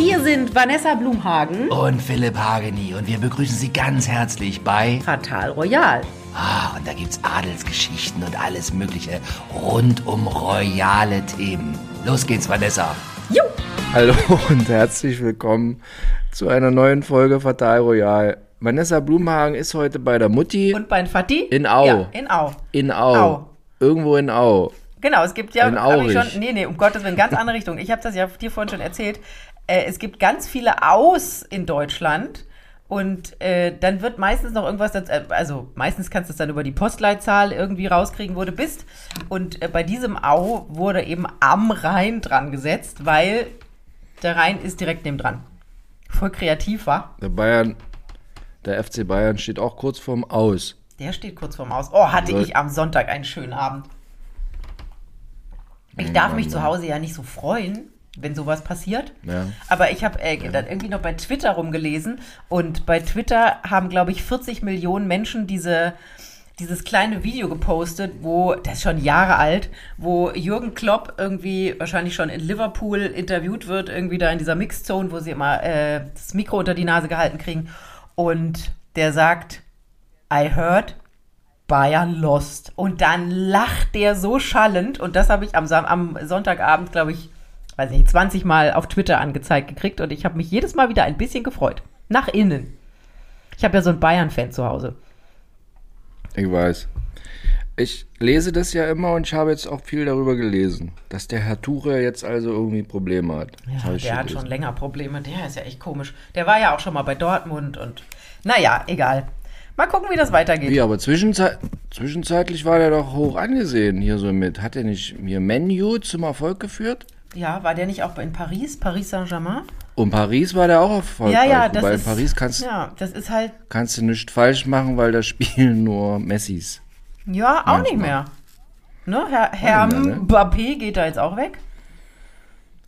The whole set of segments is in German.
Hier sind Vanessa Blumhagen und Philipp Hageni und wir begrüßen Sie ganz herzlich bei Fatal Royal. Ah, und da gibt's Adelsgeschichten und alles Mögliche rund um royale Themen. Los geht's, Vanessa. Jo. Hallo und herzlich willkommen zu einer neuen Folge Fatal Royal. Vanessa Blumhagen ist heute bei der Mutti. Und bei Fatih? In Au. Ja, in Au. In Au. Au. Irgendwo in Au. Genau, es gibt ja, In Aurich. schon, nee, nee, um Gottes Willen, ganz andere Richtung. Ich habe das ja dir vorhin schon erzählt. Äh, es gibt ganz viele Aus in Deutschland und äh, dann wird meistens noch irgendwas, äh, also meistens kannst du es dann über die Postleitzahl irgendwie rauskriegen, wo du bist. Und äh, bei diesem Au wurde eben am Rhein dran gesetzt, weil der Rhein ist direkt neben dran. Voll kreativ war. Der Bayern, der FC Bayern steht auch kurz vorm Aus. Der steht kurz vorm Aus. Oh, hatte Soll- ich am Sonntag einen schönen Abend. Ich darf mich zu Hause ja nicht so freuen, wenn sowas passiert. Ja. Aber ich habe äh, dann irgendwie noch bei Twitter rumgelesen und bei Twitter haben, glaube ich, 40 Millionen Menschen diese, dieses kleine Video gepostet, wo, das ist schon Jahre alt, wo Jürgen Klopp irgendwie wahrscheinlich schon in Liverpool interviewt wird, irgendwie da in dieser Mixzone, wo sie immer äh, das Mikro unter die Nase gehalten kriegen. Und der sagt, I heard Bayern lost. Und dann lacht der so schallend. Und das habe ich am, am Sonntagabend, glaube ich, weiß nicht, 20 Mal auf Twitter angezeigt gekriegt. Und ich habe mich jedes Mal wieder ein bisschen gefreut. Nach innen. Ich habe ja so einen Bayern-Fan zu Hause. Ich weiß. Ich lese das ja immer und ich habe jetzt auch viel darüber gelesen, dass der Herr Tuche jetzt also irgendwie Probleme hat. Ja, der hat gelesen. schon länger Probleme. Der ist ja echt komisch. Der war ja auch schon mal bei Dortmund und naja, egal. Mal gucken, wie das weitergeht. Wie, aber zwischenzeit, zwischenzeitlich war der doch hoch angesehen hier so mit. Hat er nicht hier Menu zum Erfolg geführt? Ja, war der nicht auch in Paris, Paris Saint-Germain? Und Paris war der auch erfolgreich. Ja, ja, das Wobei ist. in Paris kannst, ja, das ist halt. kannst du nichts falsch machen, weil da spielen nur Messis. Ja, auch nicht Manchmal. mehr. Ne? Herr, Herr nicht ne? Mbappé geht da jetzt auch weg.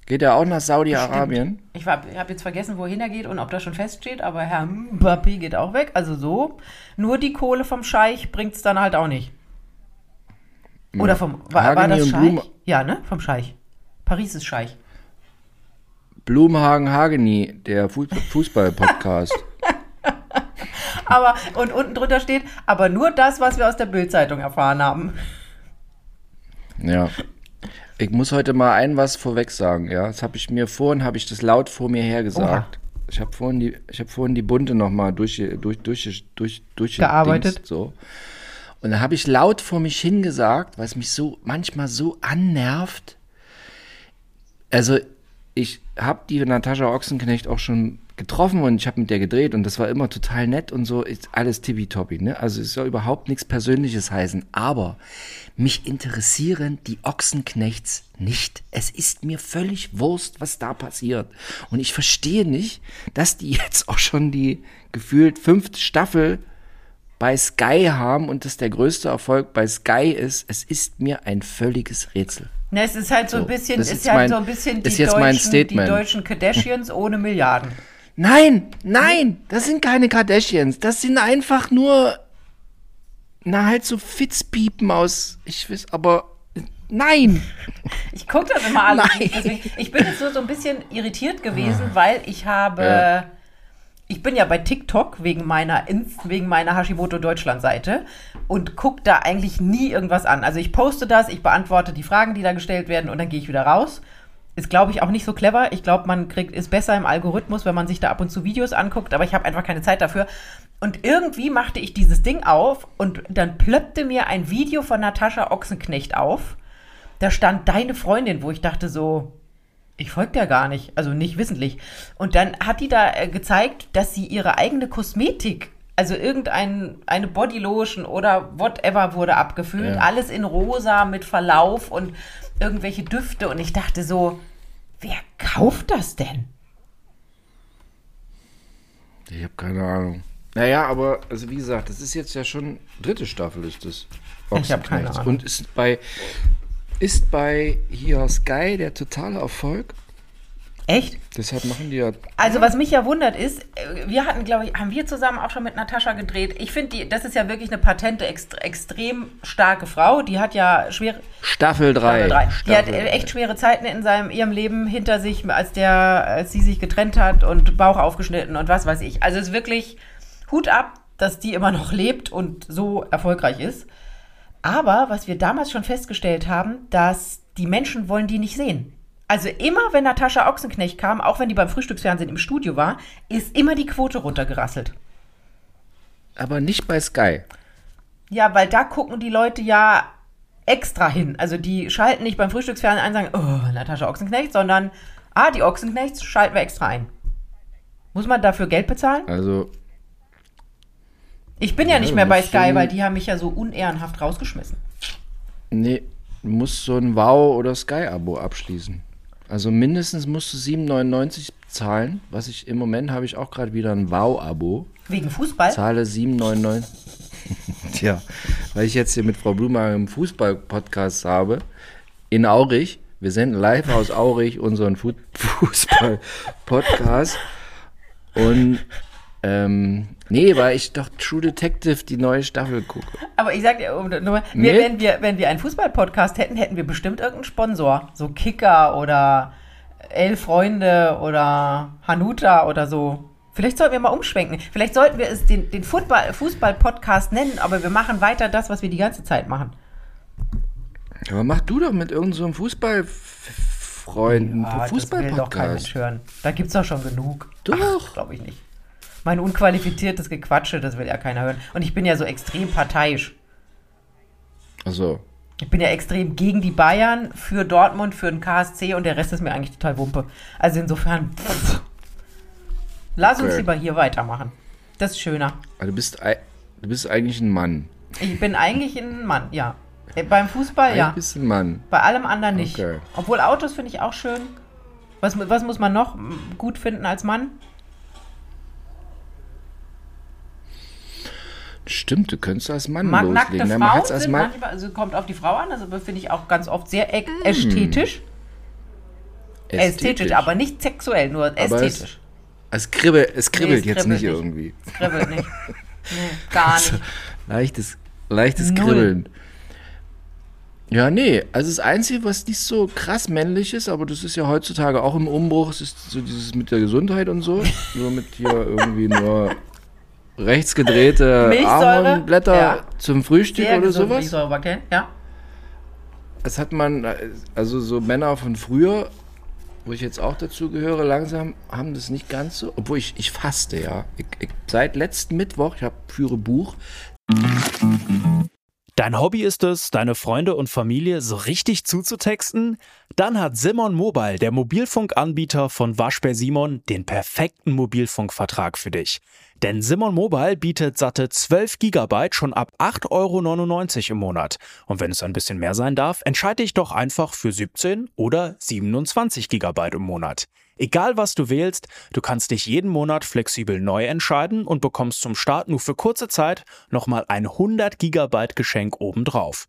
Geht er auch nach Saudi-Arabien? Ich habe hab jetzt vergessen, wohin er geht und ob das schon feststeht, aber Herr Mbappé geht auch weg. Also so. Nur die Kohle vom Scheich bringt es dann halt auch nicht. Oder vom. War, war das Scheich? Blum- Ja, ne? Vom Scheich. Paris ist Scheich. Blumhagen Hageni, der Fu- Fußball-Podcast. Aber, und unten drunter steht, aber nur das, was wir aus der Bildzeitung erfahren haben. ja. Ich muss heute mal ein was vorweg sagen, ja. Das habe ich mir vorhin, habe ich das laut vor mir her gesagt. Ich habe vorhin die, ich habe vorhin die Bunte noch mal durch, durch, durch, durch, durch Gearbeitet. so. Und dann habe ich laut vor mich hingesagt, weil es mich so manchmal so annervt. Also ich habe die Natascha Ochsenknecht auch schon getroffen und ich habe mit der gedreht und das war immer total nett und so ist alles tippitoppi, ne? Also es soll überhaupt nichts Persönliches heißen, aber mich interessieren die Ochsenknechts nicht. Es ist mir völlig Wurst, was da passiert. Und ich verstehe nicht, dass die jetzt auch schon die gefühlt fünfte Staffel bei Sky haben und das der größte Erfolg bei Sky ist. Es ist mir ein völliges Rätsel. Ne, es ist halt so ein bisschen, das ist halt mein- so ein bisschen die ist jetzt mein deutschen, die deutschen Kardashians ohne Milliarden. Nein, nein, das sind keine Kardashians. Das sind einfach nur, na halt so Fitzpiepen aus, ich weiß, aber nein. Ich gucke das immer alles. Deswegen, ich bin jetzt nur so ein bisschen irritiert gewesen, weil ich habe. Ja. Ich bin ja bei TikTok wegen meiner wegen meiner Hashimoto Deutschland Seite und gucke da eigentlich nie irgendwas an. Also ich poste das, ich beantworte die Fragen, die da gestellt werden und dann gehe ich wieder raus. Ist glaube ich auch nicht so clever. Ich glaube, man kriegt ist besser im Algorithmus, wenn man sich da ab und zu Videos anguckt, aber ich habe einfach keine Zeit dafür. Und irgendwie machte ich dieses Ding auf und dann plöppte mir ein Video von Natascha Ochsenknecht auf da stand deine Freundin, wo ich dachte so, ich folge der gar nicht, also nicht wissentlich. Und dann hat die da äh, gezeigt, dass sie ihre eigene Kosmetik, also irgendein eine Bodylotion oder whatever wurde abgefüllt, Ja. alles in rosa mit Verlauf und irgendwelche Düfte und ich dachte so, wer kauft das denn? Ich habe keine Ahnung. Naja, aber, also wie gesagt, das ist jetzt ja schon, dritte Staffel ist das. Ich hab keine. Ahnung. Und ist bei, ist bei hier Sky der totale Erfolg. Echt? Deshalb machen die ja. Also was mich ja wundert ist, äh, wir hatten, glaube ich, haben wir zusammen auch schon mit Natascha gedreht. Ich finde, die, das ist ja wirklich eine patente, ext extrem starke Frau. Die hat ja schwere Staffel 3. Staffel drei. Die hat echt schwere Zeiten in seinem ihrem Leben hinter sich, als der, als sie sich getrennt hat und Bauch aufgeschnitten und was weiß ich. Also es ist wirklich Hut ab, dass die immer noch lebt und so erfolgreich ist. Aber was wir damals schon festgestellt haben, dass die Menschen wollen die nicht sehen. Also immer, wenn Natascha Ochsenknecht kam, auch wenn die beim Frühstücksfernsehen im Studio war, ist immer die Quote runtergerasselt. Aber nicht bei Sky. Ja, weil da gucken die Leute ja extra hin. Also die schalten nicht beim Frühstücksfernsehen ein und sagen, oh, Natascha Ochsenknecht, sondern, ah, die Ochsenknechts schalten wir extra ein. Muss man dafür Geld bezahlen? Also, Ich bin ja, Ja, nicht mehr bei Sky, schon- weil die haben mich ja so unehrenhaft rausgeschmissen. nee, du musst so ein Wow- oder Sky-Abo abschließen. Also mindestens musst du 7,99 zahlen. Was ich im Moment habe ich auch gerade wieder ein Wow-Abo. Wegen Fußball? Zahle 7,99. Tja, weil ich jetzt hier mit Frau Blumer im Fußball-Podcast habe. In Aurich. Wir senden live aus Aurich unseren Fu- Fußball-Podcast. Und ähm, nee, weil ich doch True Detective die neue Staffel gucke. Aber ich sag dir, wir, Nee. wenn, wir, wenn wir einen Fußball-Podcast hätten, hätten wir bestimmt irgendeinen Sponsor. So Kicker oder Elf Freunde oder Hanuta oder so. Vielleicht sollten wir mal umschwenken. Vielleicht sollten wir es den, den Fußball-Podcast nennen, aber wir machen weiter das, was wir die ganze Zeit machen. Aber mach du doch mit irgendeinem so Fußballfreund einen Ah, das will doch kein Mensch Fußball-Podcast. hören. Da gibt's doch schon genug. Doch. Glaube ich nicht. Mein unqualifiziertes Gequatsche, das will ja keiner hören. Und ich bin ja so extrem parteiisch. Also, Ich bin ja extrem gegen die Bayern, für Dortmund, für den KSC und der Rest ist mir eigentlich total Wumpe. Also insofern, pff. lass uns Okay. lieber hier weitermachen. Das ist schöner. also du bist, du bist eigentlich ein Mann. Ich bin eigentlich ein Mann, ja. Äh, Beim Fußball, Eigentlich ja. ein Mann. Bei allem anderen nicht. Okay. Obwohl Autos finde ich auch schön. Was, was muss man noch gut finden als Mann? Stimmt, du könntest als Mann Mag nackte loslegen. Na, man Frauen als Mann. manchmal, also kommt auf die Frau an, also finde ich auch ganz oft sehr äk- ästhetisch. Ästhetisch, aber nicht sexuell, nur Aber es- ästhetisch. Es kribbelt, es kribbelt es jetzt kribbelt nicht nicht. irgendwie. Es kribbelt nicht. Nee, gar nicht. Leichtes, leichtes Null. Kribbeln. Ja, nee, also das Einzige, was nicht so krass männlich ist, aber das ist ja heutzutage auch im Umbruch, es ist so dieses mit der Gesundheit und so. Nur mit hier irgendwie nur rechts gedrehte Milchsäure, Ahornblätter ja. zum Frühstück Sehr oder sowas. Milchsäurebakterien, ja. Das hat man, also so Männer von früher, wo ich jetzt auch dazu gehöre, langsam haben das nicht ganz so, obwohl ich, ich faste, ja. Ich, ich, seit letzten Mittwoch, ich hab, führe Buch, Dein Hobby ist es, deine Freunde und Familie so richtig zuzutexten? Dann hat Simon Mobile, der Mobilfunkanbieter von Waschbär Simon, den perfekten Mobilfunkvertrag für dich. Denn Simon Mobile bietet satte 12 Gigabyte schon ab 8,99 Euro im Monat. Und wenn es ein bisschen mehr sein darf, entscheide dich doch einfach für 17 oder 27 Gigabyte im Monat. Egal was du wählst, du kannst dich jeden Monat flexibel neu entscheiden und bekommst zum Start nur für kurze Zeit nochmal ein 100 Gigabyte Geschenk obendrauf.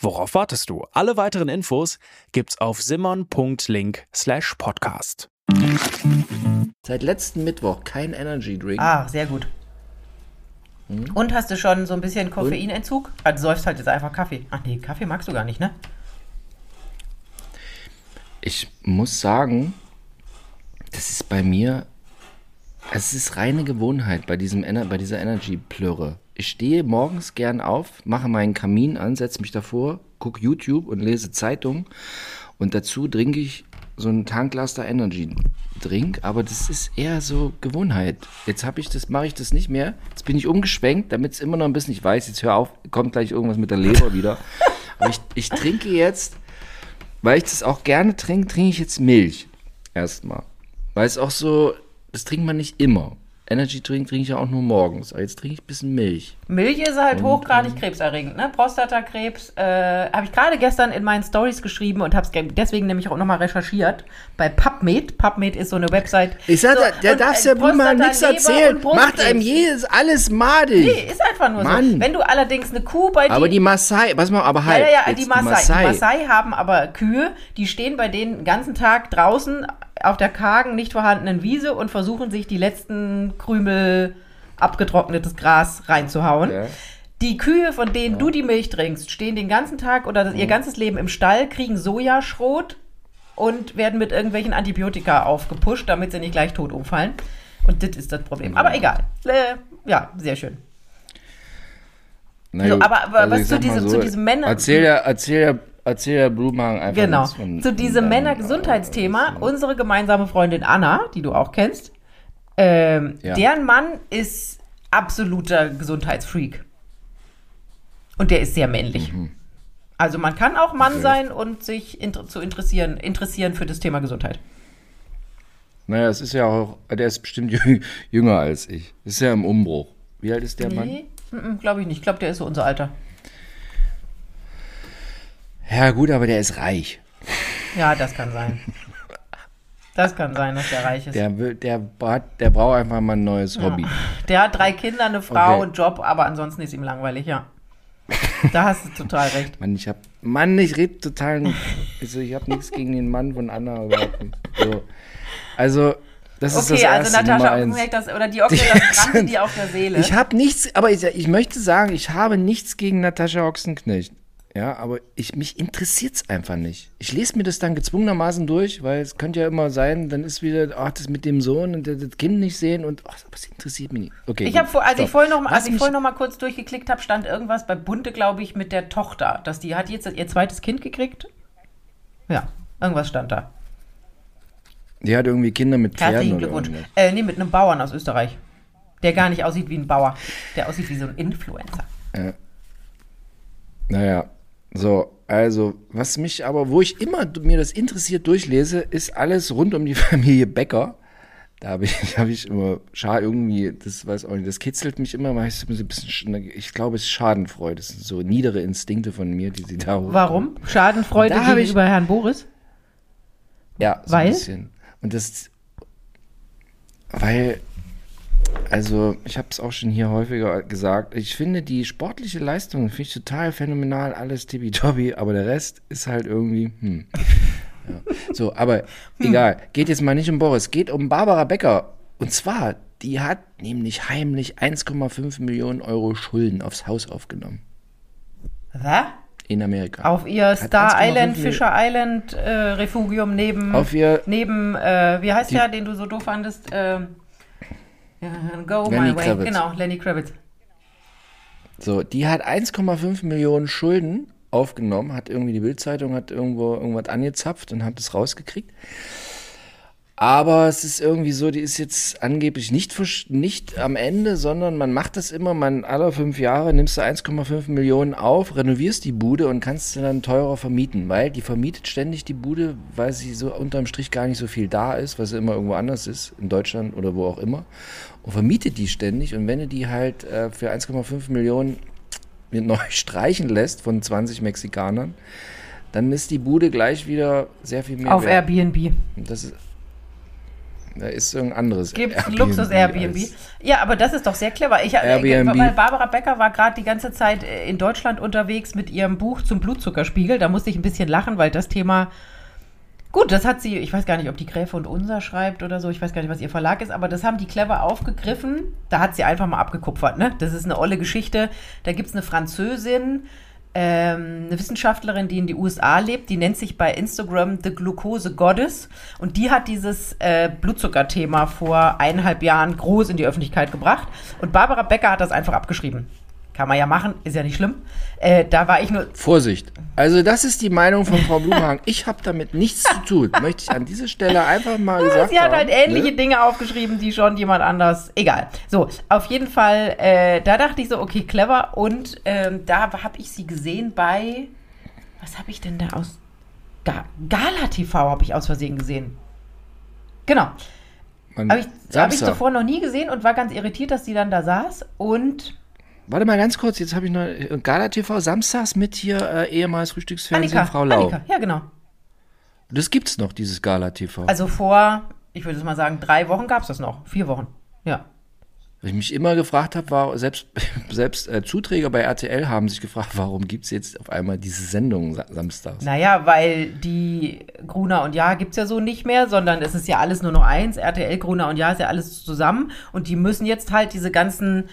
worauf wartest du? Alle weiteren Infos gibt's auf simon.link slash podcast. seit letzten Mittwoch kein Energy Drink. Ah, sehr gut. Hm? Und hast du schon so ein bisschen Koffeinentzug? Also du säufst halt jetzt einfach Kaffee. Ach nee, Kaffee magst du gar nicht, ne? Ich muss sagen, das ist bei mir, es ist reine Gewohnheit bei, diesem, Ener- bei dieser Energy-Plörre. Ich stehe morgens gern auf, mache meinen Kamin an, setze mich davor, gucke YouTube und lese Zeitung und dazu trinke ich so einen Tanklaster Energy Drink, aber das ist eher so Gewohnheit. Jetzt habe ich das, mache ich das nicht mehr. Jetzt bin ich umgeschwenkt, damit es immer noch ein bisschen, ich weiß, jetzt hör auf, kommt gleich irgendwas mit der Leber wieder. Aber ich, ich trinke jetzt weil ich das auch gerne trinke, trinke ich jetzt Milch. Erstmal. Weil es auch so, das trinkt man nicht immer. Energy Drink trinke ich ja auch nur morgens. Aber jetzt trinke ich ein bisschen Milch. Milch ist halt Und, hochgradig ähm, krebserregend, ne? Prostatakrebs. Äh, habe ich gerade gestern in meinen Stories geschrieben und habe es deswegen nämlich auch nochmal recherchiert. Bei PubMed. PubMed ist so eine Website. Ich sag, so, da- der äh, ja wohl mal nichts erzählen. Macht einem jedes alles madig. Nee, ist einfach nur Mann. so. Wenn du allerdings eine Kuh bei dir. aber die Maasai, pass mal, aber Ja, halt. ja, ja, jetzt die Maasai. Die Maasai haben aber Kühe, die stehen bei denen den ganzen Tag draußen auf der kargen, nicht vorhandenen Wiese und versuchen sich die letzten Krümel abgetrocknetes Gras reinzuhauen. Ja. Die Kühe, von denen du die Milch trinkst, stehen den ganzen Tag oder Mhm. ihr ganzes Leben im Stall, kriegen Sojaschrot und werden mit irgendwelchen Antibiotika aufgepusht, damit sie nicht gleich tot umfallen. Und das ist das Problem. Aber egal. Äh, ja, sehr schön. Na So, gut, aber- aber was ich zu diesem- zu diesem Männer- Erzähl ja, erzähl ja, erzähl ja Blumenhagen einfach Genau. von- Zu diesem Männergesundheitsthema, unsere gemeinsame Freundin Anna, die du auch kennst, ähm, Ja. deren Mann ist absoluter Gesundheitsfreak. Und der ist sehr männlich. Mhm. Also man kann auch Mann sein und sich inter zu interessieren, interessieren für das Thema Gesundheit. Naja, es ist ja auch, der ist bestimmt jü- jünger als ich. Ist ja im Umbruch. Wie alt ist der Mann? Nee, glaube ich nicht. Ich glaube, der ist so unser Alter. Ja, gut, aber der ist reich. Ja, das kann sein. Das kann sein, dass der reich ist. Der, Der, will, der, hat, der braucht einfach mal ein neues Hobby. hat drei Kinder, eine Frau, Okay. einen Job, aber ansonsten ist ihm langweilig, ja. Da hast du total recht. Mann, ich hab, Mann, ich rede total, also ich habe nichts gegen den Mann von Anna überhaupt nicht. So. Also, das ist Okay, das also erste, Natascha. Ochsenberg, das, oder die Ochse, das brannte dir auf der Seele. Ich habe nichts, aber ich, ich möchte sagen, ich habe nichts gegen Natascha Ochsenknecht. Ja, aber ich, mich interessiert's einfach nicht. Ich lese mir das dann gezwungenermaßen durch, weil es könnte ja immer sein, dann ist wieder, ach, das mit dem Sohn und das Kind nicht sehen und, ach, aber es interessiert mich nicht. Okay. Ich habe vor, als ich vorhin noch, mal- als ich vorhin noch mal kurz durchgeklickt habe, stand irgendwas bei Bunte, glaube ich, mit der Tochter, dass die hat jetzt ihr zweites Kind gekriegt. Ja, irgendwas stand da. Die hat irgendwie Kinder mit Pferden Herzlichen oder Glückwunsch. irgendwas. Äh, nee, mit einem Bauern aus Österreich. Der gar nicht aussieht wie ein Bauer. Der aussieht wie so ein Influencer. Naja, so, also, was mich aber, wo ich immer mir das interessiert durchlese, ist alles rund um die Familie Becker. Da habe ich, hab ich immer, scha irgendwie, das weiß auch nicht, das kitzelt mich immer, weil ich so ein bisschen, sch- ich glaube, es ist Schadenfreude. Das sind so niedere Instinkte von mir, die sie da hoch- Warum? Schadenfreude Da hab ich- gegenüber Herrn Boris? Ja, so Weil? ein bisschen. Und das, weil, also ich habe es auch schon hier häufiger gesagt, ich finde die sportliche Leistung, finde ich total phänomenal, alles tippitoppi, aber der Rest ist halt irgendwie, hm. Ja. So, aber egal, geht jetzt mal nicht um Boris, geht um Barbara Becker. Und zwar, die hat nämlich heimlich 1,5 Millionen Euro Schulden aufs Haus aufgenommen. Was? In Amerika. Auf ihr Star 1,5 Island, Fischer Island äh, Refugium neben, Auf ihr- neben äh, wie heißt Die- der, den du so doof fandest? Ja, go Lenny my way. Kravitz. Genau, Lenny Kravitz. So, die hat 1,5 Millionen Schulden aufgenommen, hat irgendwie die Bildzeitung hat irgendwo irgendwas angezapft und hat es rausgekriegt. Aber es ist irgendwie so, die ist jetzt angeblich nicht, nicht am Ende, sondern man macht das immer, man alle fünf Jahre nimmst du 1,5 Millionen auf, renovierst die Bude und kannst sie dann teurer vermieten, weil die vermietet ständig die Bude, weil sie so unterm Strich gar nicht so viel da ist, was immer irgendwo anders ist, in Deutschland oder wo auch immer, und vermietet die ständig und wenn du die halt äh, für 1,5 Millionen neu streichen lässt von 20 Mexikanern, dann ist die Bude gleich wieder sehr viel mehr Auf wert. Airbnb. Das ist, da ist so ein anderes Gibt Airbnb Luxus Airbnb. als- Ja, aber das ist doch sehr clever. Ich, Airbnb. Weil Barbara Becker war gerade die ganze Zeit äh, in Deutschland unterwegs mit ihrem Buch zum Blutzuckerspiegel. Da musste ich ein bisschen lachen, weil das Thema. Gut, das hat sie, ich weiß gar nicht, ob die Gräfe und Unser schreibt oder so, ich weiß gar nicht, was ihr Verlag ist, aber das haben die clever aufgegriffen. Da hat sie einfach mal abgekupfert, ne? Das ist eine olle Geschichte. Da gibt es eine Französin, ähm, eine Wissenschaftlerin, die in die USA lebt, die nennt sich bei Instagram The Glucose Goddess und die hat dieses äh, Blutzuckerthema vor eineinhalb Jahren groß in die Öffentlichkeit gebracht und Barbara Becker hat das einfach abgeschrieben. Kann man ja machen, ist ja nicht schlimm. Äh, da war ich nur, Vorsicht. Also das ist die Meinung von Frau Blumhagen. Ich habe damit nichts zu tun. Möchte ich an dieser Stelle einfach mal gesagt sie hat haben. halt ähnliche ne? Dinge aufgeschrieben, die schon jemand anders. Egal. So, auf jeden Fall, äh, da dachte ich so, okay, clever. Und ähm, da habe ich sie gesehen bei, was habe ich denn da aus? Ga Gala TV habe ich aus Versehen gesehen. Genau. Habe ich, hab ich zuvor noch nie gesehen und war ganz irritiert, dass die dann da saß. Und Warte mal ganz kurz, jetzt habe ich noch äh, Gala TV samstags mit hier äh, ehemals Frühstücksfernsehen Annika, Frau Lau. Annika, ja genau. Das gibt's noch, dieses Gala TV. Also vor, ich würde es mal sagen, drei Wochen gab es das noch. Vier Wochen. Ja. Was ich mich immer gefragt habe, war, selbst, selbst äh, Zuträger bei RTL haben sich gefragt, warum gibt's jetzt auf einmal diese Sendung sa samstags? Naja, weil die Gruner und Ja gibt's ja so nicht mehr, sondern es ist ja alles nur noch eins. RTL, Gruner und Ja ist ja alles zusammen. Und die müssen jetzt halt diese ganzen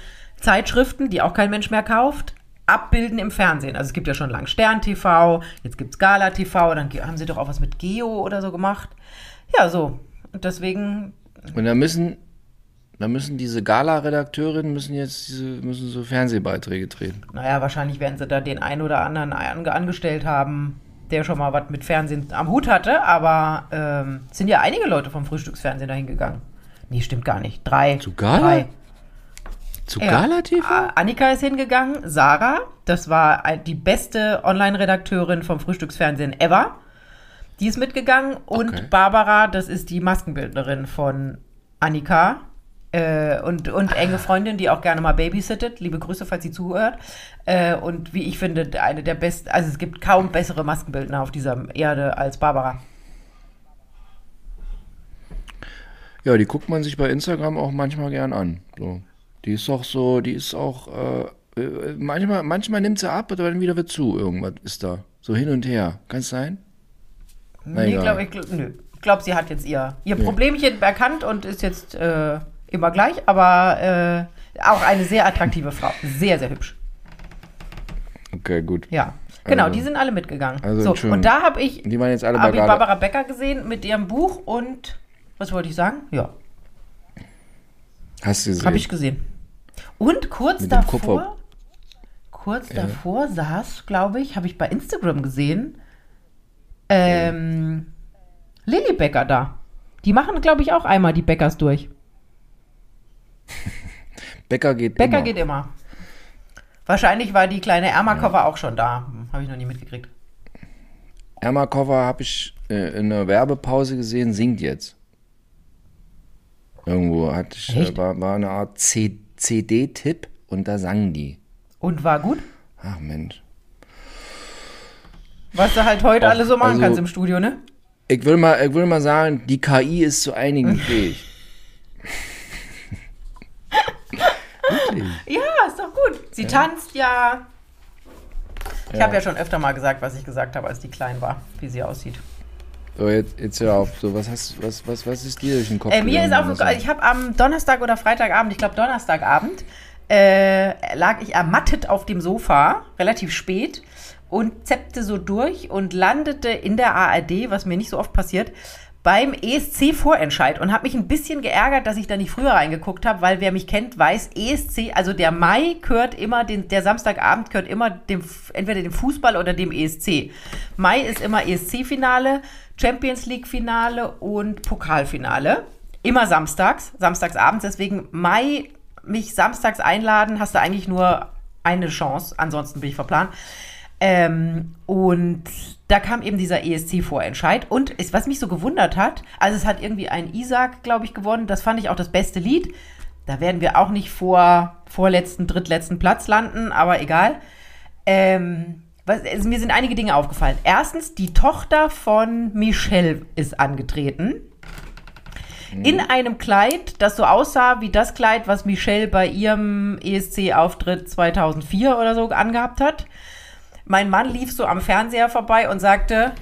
Zeitschriften, die auch kein Mensch mehr kauft, abbilden im Fernsehen. Also es gibt ja schon lang Stern TV, jetzt gibt's Gala TV, dann haben sie doch auch was mit Geo oder so gemacht. Ja, so. Und deswegen, Und da müssen, da müssen diese Gala-Redakteurinnen müssen jetzt diese, müssen so Fernsehbeiträge drehen. naja, wahrscheinlich werden sie da den einen oder anderen ange angestellt haben, der schon mal was mit Fernsehen am Hut hatte, aber ähm, es sind ja einige Leute vom Frühstücksfernsehen dahin gegangen. Nee, stimmt gar nicht. Drei. Zu Gala? Drei. Zu Ja. Gala TV? A- Annika ist hingegangen, Sarah, das war die beste Online-Redakteurin vom Frühstücksfernsehen ever. Die ist mitgegangen und Okay. Barbara, das ist die Maskenbildnerin von Annika. Äh, und, und enge Freundin, die auch gerne mal babysittet. Liebe Grüße, falls sie zuhört. Äh, und wie ich finde, eine der besten, also es gibt kaum bessere Maskenbildner auf dieser Erde als Barbara. Ja, die guckt man sich bei Instagram auch manchmal gern an. So. Die ist auch so, die ist auch, äh, äh, manchmal, manchmal nimmt sie ab, aber dann wieder wird zu. Irgendwas ist da. So hin und her. Kann es sein? Na, Nee, egal. glaube ich, glaub, nö. Ich glaube, sie hat jetzt ihr, ihr Problemchen erkannt und ist jetzt äh, immer gleich, aber äh, auch eine sehr attraktive Frau. Sehr, sehr hübsch. Okay, gut. Ja. Genau, Also- die sind alle mitgegangen. also so, und da habe ich, Die waren jetzt alle hab ich. Barbara Becker gesehen mit ihrem Buch und was wollte ich sagen? Ja, Hast du gesehen? habe ich gesehen. Und kurz Mit davor, kurz davor saß, glaube ich, habe ich bei Instagram gesehen, ähm, Lilly Becker da. Die machen, glaube ich, auch einmal die Bäckers durch. Bäcker geht Becker immer. geht immer. Wahrscheinlich war die kleine Ermakova auch schon da. Habe ich noch nie mitgekriegt. Ermakova habe ich äh, in einer Werbepause gesehen, singt jetzt. Irgendwo hatte ich, Echt? war, war eine Art CD-Tipp und da sang die. Und war gut? Ach Mensch. Was du halt heute Och, alle so machen also- kannst im Studio, ne? Ich will mal, ich will mal sagen, die KI ist zu einigen fähig. Ja, ist doch gut. Sie tanzt ja. Ich habe ja schon öfter mal gesagt, was ich gesagt habe, als die klein war, wie sie aussieht. So, jetzt, jetzt hör auf. So, was, hast, was, was, was ist dir durch den Kopf Äh, mir ist auf, Marcel? ich habe am Donnerstag oder Freitagabend, ich glaube Donnerstagabend, äh, lag ich ermattet auf dem Sofa, relativ spät, und zeppte so durch und landete in der ARD, was mir nicht so oft passiert, beim ESC-Vorentscheid und habe mich ein bisschen geärgert, dass ich da nicht früher reingeguckt habe, weil wer mich kennt, weiß, ESC, also der Mai gehört immer, den, der Samstagabend gehört immer dem, entweder dem Fußball oder dem ESC. Mai ist immer ESC-Finale, Champions League-Finale und Pokalfinale. Immer samstags, samstagsabends. Deswegen Mai, mich samstags einladen, hast du eigentlich nur eine Chance. Ansonsten bin ich verplant. Ähm, und da kam eben dieser ESC-Vorentscheid. Und ist, was mich so gewundert hat, also es hat irgendwie ein Isaac, glaube ich, gewonnen. Das fand ich auch das beste Lied. Da werden wir auch nicht vor vorletzten, drittletzten Platz landen, aber egal. Ähm, was, also mir sind einige Dinge aufgefallen. Erstens, die Tochter von Michelle ist angetreten. In einem Kleid, das so aussah wie das Kleid, was Michelle bei ihrem ESC-Auftritt 2004 oder so angehabt hat. Mein Mann lief so am Fernseher vorbei und sagte,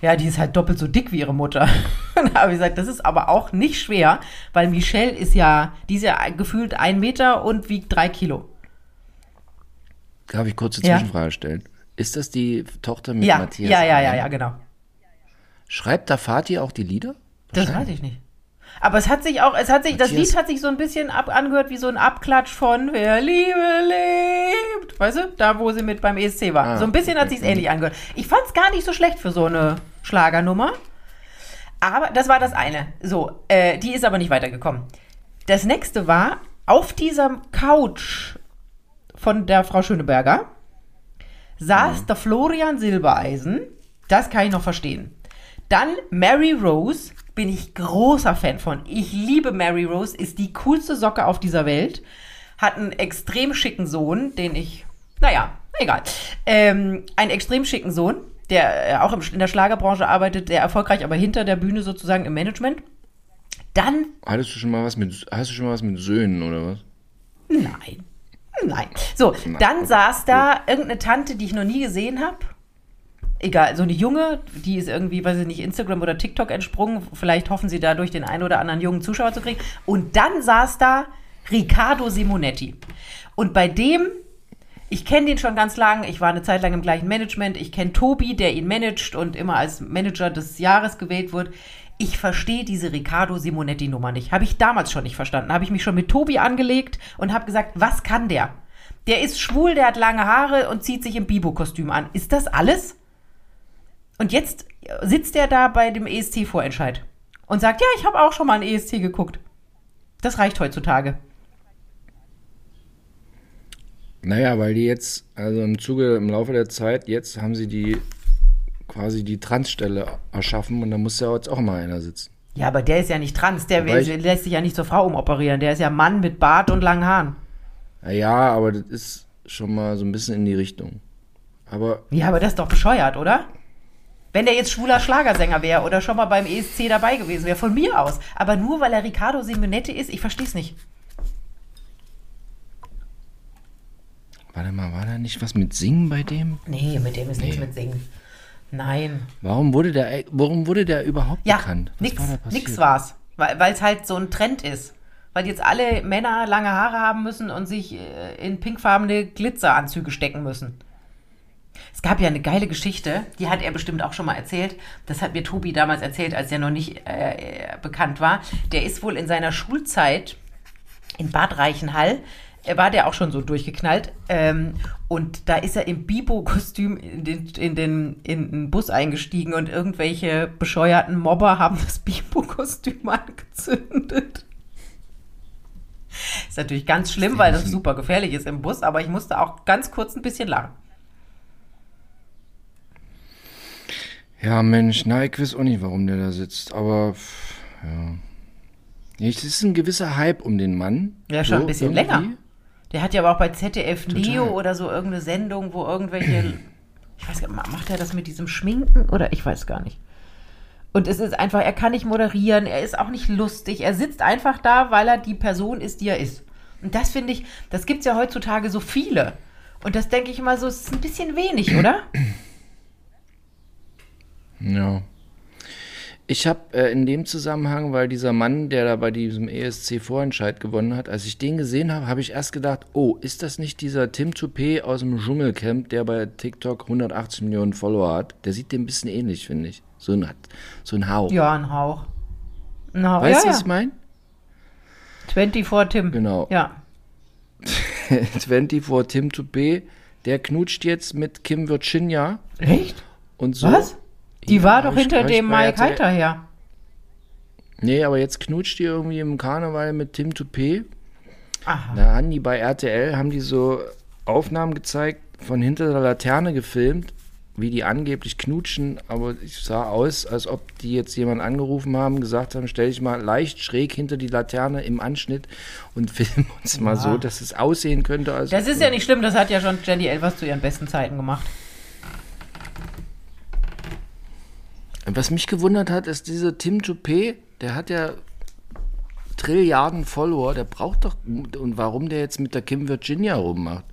ja, die ist halt doppelt so dick wie ihre Mutter. Und da habe ich gesagt, das ist aber auch nicht schwer, weil Michelle ist ja, die ist ja gefühlt ein Meter und wiegt drei Kilo. Darf ich kurze Ja. Zwischenfrage stellen? Ist das die Tochter mit Ja, Matthias? ja, ja, ja, ja, genau. Schreibt da Fatih auch die Lieder? Das weiß ich nicht. Aber es hat sich auch, es hat sich, das Matthias- Lied hat sich so ein bisschen ab, angehört wie so ein Abklatsch von Wer Liebe lebt. Weißt du? Da, wo sie mit beim ESC war. Ah, so ein bisschen hat okay. sich's ähnlich angehört. Ich fand's gar nicht so schlecht für so eine Schlagernummer. Aber das war das eine. So, äh, die ist aber nicht weitergekommen. Das nächste war, auf dieser Couch von der Frau Schöneberger saß der Florian Silbereisen. Das kann ich noch verstehen. Dann Mary Rose, bin ich großer Fan von. Ich liebe Mary Rose, ist die coolste Socke auf dieser Welt. Hat einen extrem schicken Sohn, den ich, naja, egal. Ähm, einen extrem schicken Sohn, der äh, auch in der Schlagerbranche arbeitet, sehr erfolgreich, aber hinter der Bühne sozusagen im Management. Dann, Hattest du schon mal was mit, hast du schon mal was mit Söhnen oder was? nein, nein. So, Na, dann okay, saß da irgendeine Tante, die ich noch nie gesehen habe. Egal, so eine Junge, die ist irgendwie, weiß ich nicht, Instagram oder TikTok entsprungen. Vielleicht hoffen sie dadurch den einen oder anderen jungen Zuschauer zu kriegen. Und dann saß da Riccardo Simonetti. Und bei dem, ich kenne den schon ganz lange, ich war eine Zeit lang im gleichen Management, ich kenne Tobi, der ihn managt und immer als Manager des Jahres gewählt wird. Ich verstehe diese Riccardo Simonetti-Nummer nicht. Habe ich damals schon nicht verstanden. Habe ich mich schon mit Tobi angelegt und habe gesagt, was kann der? Der ist schwul, der hat lange Haare und zieht sich im Bibo-Kostüm an. Ist das alles? Und jetzt sitzt er da bei dem ESC-Vorentscheid und sagt, ja, ich habe auch schon mal ein ESC geguckt. Das reicht heutzutage. Naja, weil die jetzt, also im Zuge, im Laufe der Zeit, jetzt haben sie die quasi die Transstelle erschaffen und da muss ja jetzt auch mal einer sitzen. Ja, aber der ist ja nicht trans, der ich- will, lässt sich ja nicht zur Frau umoperieren. Der ist ja Mann mit Bart und langen Haaren. Naja, aber das ist schon mal so ein bisschen in die Richtung. Aber Ja, aber das ist doch bescheuert, oder? Wenn der jetzt schwuler Schlagersänger wäre oder schon mal beim ESC dabei gewesen wäre, von mir aus. Aber nur weil er Riccardo Simonetti ist, ich verstehe es nicht. warte mal, war da nicht was mit Singen bei dem? Nee, mit dem ist nichts Nee. mit Singen. Nein. Warum wurde der, warum wurde der überhaupt Ja, bekannt? Was nix, war nix war's. Weil es halt so ein Trend ist. Weil jetzt alle Männer lange Haare haben müssen und sich äh, in pinkfarbene Glitzeranzüge stecken müssen. Es gab ja eine geile Geschichte, die hat er bestimmt auch schon mal erzählt. Das hat mir Tobi damals erzählt, als er noch nicht äh, äh, bekannt war. Der ist wohl in seiner Schulzeit in Bad Reichenhall, war der auch schon so durchgeknallt. Ähm, und da ist er im Bibo-Kostüm in den, in, den, in den Bus eingestiegen und irgendwelche bescheuerten Mobber haben das Bibo-Kostüm angezündet. Ist natürlich ganz schlimm, weil das super gefährlich ist im Bus, aber ich musste auch ganz kurz ein bisschen lachen. Ja, Mensch, na, ich weiß auch nicht, warum der da sitzt, aber ja. Es ist ein gewisser Hype um den Mann. Ja, schon ein So, bisschen irgendwie. länger. Der hat ja aber auch bei ZDF Total. Neo oder so irgendeine Sendung, wo irgendwelche. Ich weiß gar nicht, macht er das mit diesem Schminken oder ich weiß gar nicht. Und es ist einfach, er kann nicht moderieren, er ist auch nicht lustig, er sitzt einfach da, weil er die Person ist, die er ist. Und das finde ich, das gibt es ja heutzutage so viele. Und das denke ich immer so, es ist ein bisschen wenig, oder? Ja. Ich habe äh, in dem Zusammenhang, weil dieser Mann, der da bei diesem ESC-Vorentscheid gewonnen hat, als ich den gesehen habe, habe ich erst gedacht, oh, ist das nicht dieser Tim Toupé aus dem Dschungelcamp, der bei TikTok 180 Millionen Follower hat? Der sieht dem ein bisschen ähnlich, finde ich. So ein, so ein Hauch. Ja, ein Hauch. Ein Hauch. weißt du, ja, was ich meine? ja. 24 Tim. Genau. Ja. 24 Tim Toupé, der knutscht jetzt mit Kim Virginia Echt? und so. Was? Die Ja, war doch hinter dem Mike Heiter her. Nee, aber jetzt knutscht die irgendwie im Karneval mit Tim Toupé. Aha. Da haben die bei RTL, haben die so Aufnahmen gezeigt, von hinter der Laterne gefilmt, wie die angeblich knutschen, aber ich sah aus, als ob die jetzt jemanden angerufen haben, gesagt haben, stell dich mal leicht schräg hinter die Laterne im Anschnitt und film uns mal so, dass es aussehen könnte, als Das ist ja nicht schlimm, das hat ja schon Jenny Elvers zu ihren besten Zeiten gemacht. Was mich gewundert hat, ist dieser Tim Toupé, der hat ja Trilliarden Follower, der braucht doch, und warum der jetzt mit der Kim Virginia rummacht.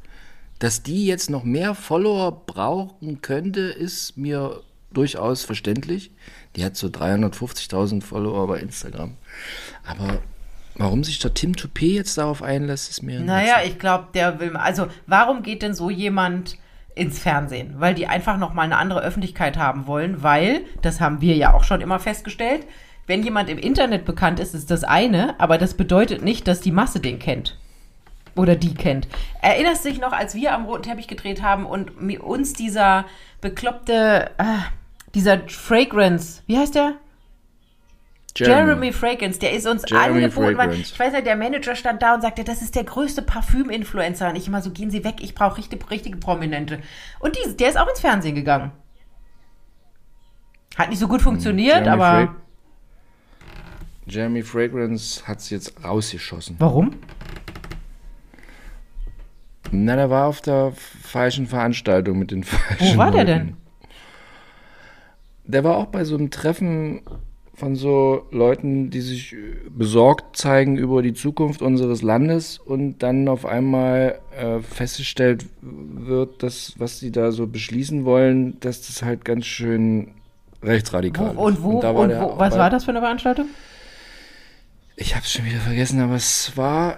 Dass die jetzt noch mehr Follower brauchen könnte, ist mir durchaus verständlich. Die hat so 350.000 Follower bei Instagram. Aber warum sich der Tim Toupé jetzt darauf einlässt, ist mir Naja, ich glaube, der will. Also, warum geht denn so jemand ins Fernsehen? Weil die einfach nochmal eine andere Öffentlichkeit haben wollen, weil, das haben wir ja auch schon immer festgestellt, wenn jemand im Internet bekannt ist, ist das eine, aber das bedeutet nicht, dass die Masse den kennt. Oder die kennt. Erinnerst du dich noch, als wir am roten Teppich gedreht haben und uns dieser bekloppte, ah, dieser Fragrance, wie heißt der? Jeremy, Fragrance, der ist uns Jeremy angeboten. Weil, Fragrance. ich weiß nicht, der Manager stand da und sagte, das ist der größte Parfüm-Influencer. Und ich immer so, gehen Sie weg, ich brauche richtig, richtige Prominente. Und die, der ist auch ins Fernsehen gegangen. Hat nicht so gut funktioniert, Jeremy aber Fra- Jeremy Fragrance hat es jetzt rausgeschossen. Warum? Na, der war auf der falschen Veranstaltung mit den falschen Wo war der Leuten. denn? Der war auch bei so einem Treffen von so Leuten, die sich äh, besorgt zeigen über die Zukunft unseres Landes und dann auf einmal äh, festgestellt wird, dass was sie da so beschließen wollen, dass das halt ganz schön rechtsradikal Wo, und ist. wo, da und der wo was war das für eine Veranstaltung? Ich hab's schon wieder vergessen, aber es war,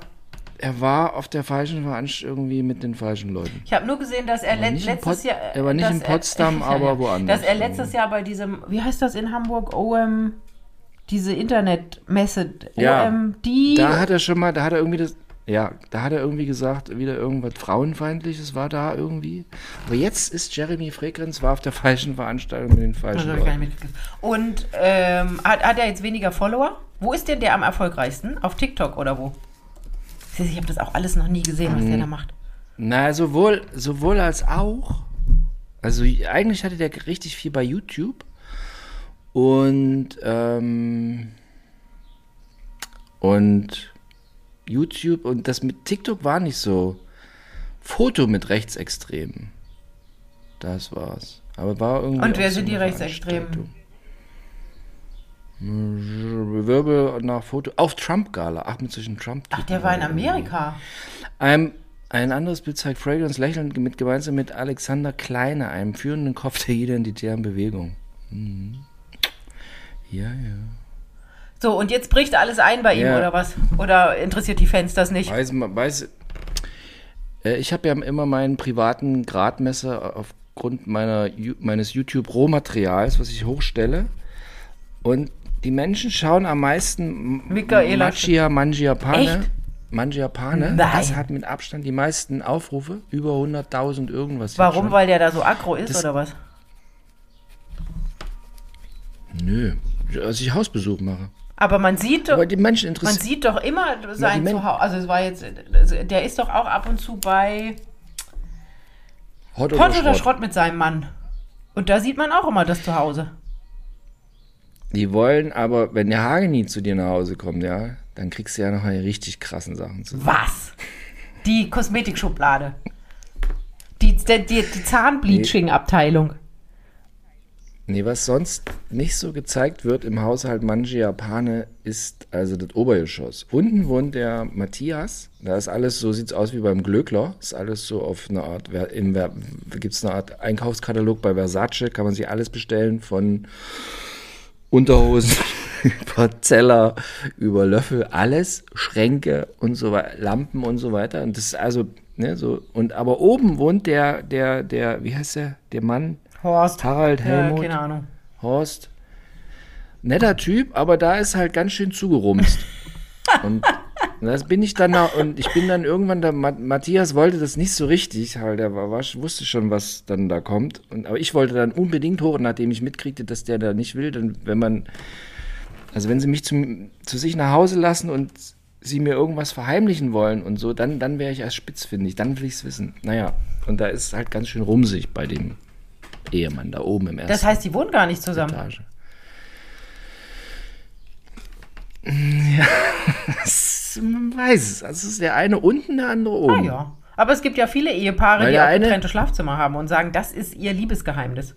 er war auf der falschen Veranstaltung irgendwie mit den falschen Leuten. Ich habe nur gesehen, dass er in letztes Pot- Jahr. er war nicht in Potsdam, er, aber woanders. Dass er letztes Jahr bei diesem, wie heißt das in Hamburg, OM, diese Internetmesse, Ja, OM, die. Da hat er schon mal, da hat er irgendwie das, ja, da hat er irgendwie gesagt, wieder irgendwas Frauenfeindliches war da irgendwie. Aber jetzt ist Jeremy Fragrance, war auf der falschen Veranstaltung mit den falschen gar Leuten. Und ähm, hat, hat er jetzt weniger Follower? Wo ist denn der am erfolgreichsten? Auf TikTok oder wo? Ich habe das auch alles noch nie gesehen, was der Mhm. da macht. Na, sowohl, sowohl als auch. Also eigentlich hatte der richtig viel bei YouTube. Und, ähm, und YouTube und das mit TikTok war nicht so. Foto mit Rechtsextremen. Das war's. Aber war irgendwie. Und wer sind die eine Rechtsextremen? Wirbel nach Foto. Auf Trump-Gala. Ach, mit solchen trump Ach, der war in Amerika. ein, ein anderes Bild zeigt Fragrance lächelnd mit, gemeinsam mit Alexander Kleine, einem führenden Kopf der identitären Bewegung. Mhm. Ja, ja. So, und jetzt bricht alles ein bei ihm, Ja. oder was? Oder interessiert die Fans das nicht? Weiß, weiß, äh, ich habe ja immer meinen privaten Gradmesser aufgrund meiner, meines YouTube-Rohmaterials, was ich hochstelle. Und die Menschen schauen am meisten Michaela Machia Mangiapane. Echt? Mangiapane. Nein. Das hat mit Abstand die meisten Aufrufe. Über 100.000 irgendwas. Warum? Weil der da so aggro ist, Das- oder was? Nö, als ich Hausbesuch mache. Aber man sieht doch, Aber die Menschen man sieht doch immer sein Men- Zuhause. Also es war jetzt, also der ist doch auch ab und zu bei Hot Pott oder Schrott mit seinem Mann. Und da sieht man auch immer das Zuhause. Die wollen aber, wenn der Hageni zu dir nach Hause kommt, ja, dann kriegst du ja noch eine richtig krassen Sachen zu. Was? Die Kosmetikschublade. Die, die, die, die Zahnbleaching-Abteilung. Nee, was sonst nicht so gezeigt wird im Haushalt Mangiapane ist also das Obergeschoss. Unten wohnt der Matthias. Da ist alles so, sieht's aus wie beim Glöckler. Ist alles so auf eine Art, im, gibt's eine Art Einkaufskatalog bei Versace, kann man sich alles bestellen von Unterhosen über Zeller, über Löffel, alles, Schränke und so weiter, Lampen und so weiter. Und das ist also, ne, so, und aber oben wohnt der, der, der, wie heißt der, der Mann? Horst. Harald Ja, Helmut. keine Ahnung. Horst. Netter Typ, aber da ist halt ganz schön zugerumst. und das bin ich dann und ich bin dann irgendwann, da, Ma- Matthias wollte das nicht so richtig, halt, er war, wusste schon, was dann da kommt. Und, aber ich wollte dann unbedingt hoch, nachdem ich mitkriegte, dass der da nicht will, dann, wenn man, also wenn sie mich zum, zu sich nach Hause lassen und sie mir irgendwas verheimlichen wollen und so, dann, dann wäre ich erst spitzfindig, dann will ich es wissen. Naja, und da ist es halt ganz schön rumsig bei dem Ehemann da oben im ersten Das heißt, die wohnen gar nicht zusammen. Etage. Ja, man weiß es. Also es ist der eine unten, der andere oben. Ah ja. Aber es gibt ja viele Ehepaare, Weil die auch eine- getrennte Schlafzimmer haben und sagen, das ist ihr Liebesgeheimnis.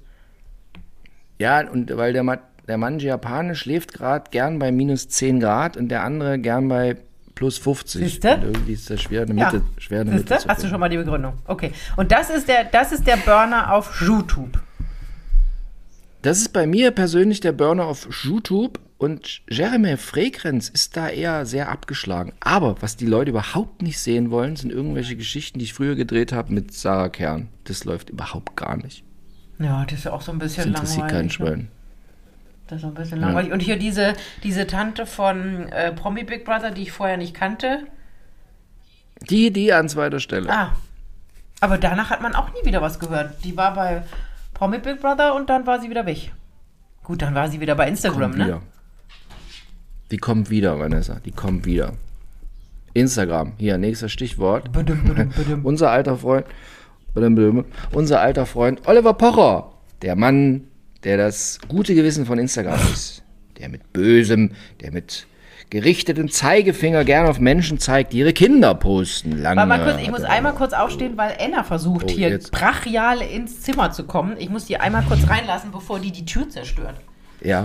Ja, und weil der, Ma- der Mann Japane schläft gerade gern bei minus 10 Grad und der andere gern bei plus 50. Siehste? Irgendwie ist das schwer, eine Ja. Mitte, schwer eine Siehste? Mitte zu Hast du schon mal die Begründung? Okay. Und das ist der, das ist der Burner auf YouTube. Das ist bei mir persönlich der Burner auf YouTube und Jeremy Fragrance ist da eher sehr abgeschlagen. Aber was die Leute überhaupt nicht sehen wollen, sind irgendwelche Geschichten, die ich früher gedreht habe mit Sarah Kern. Das läuft überhaupt gar nicht. Ja, das ist ja auch so ein bisschen Das interessiert keinen langweilig. ne? Das ist ein bisschen langweilig. Und hier diese, diese Tante von äh, Promi Big Brother, die ich vorher nicht kannte. Die, die an zweiter Stelle. Ah. Aber danach hat man auch nie wieder was gehört. Die war bei Promi Big Brother und dann war sie wieder weg. Gut, dann war sie wieder bei Instagram, kommt ne? wieder. Die kommt wieder, Vanessa. Die kommt wieder. Instagram, hier, nächstes Stichwort. Badum, badum, badum. unser alter Freund, unser alter Freund Oliver Pocher, der Mann, der das gute Gewissen von Instagram ist, der mit Bösem, der mit gerichteten Zeigefinger gern auf Menschen zeigt, die ihre Kinder posten. Lange Warte mal kurz, ich muss einmal kurz aufstehen, weil Anna versucht, Oh, hier jetzt. brachial ins Zimmer zu kommen. Ich muss die einmal kurz reinlassen, bevor die die Tür zerstört. Ja,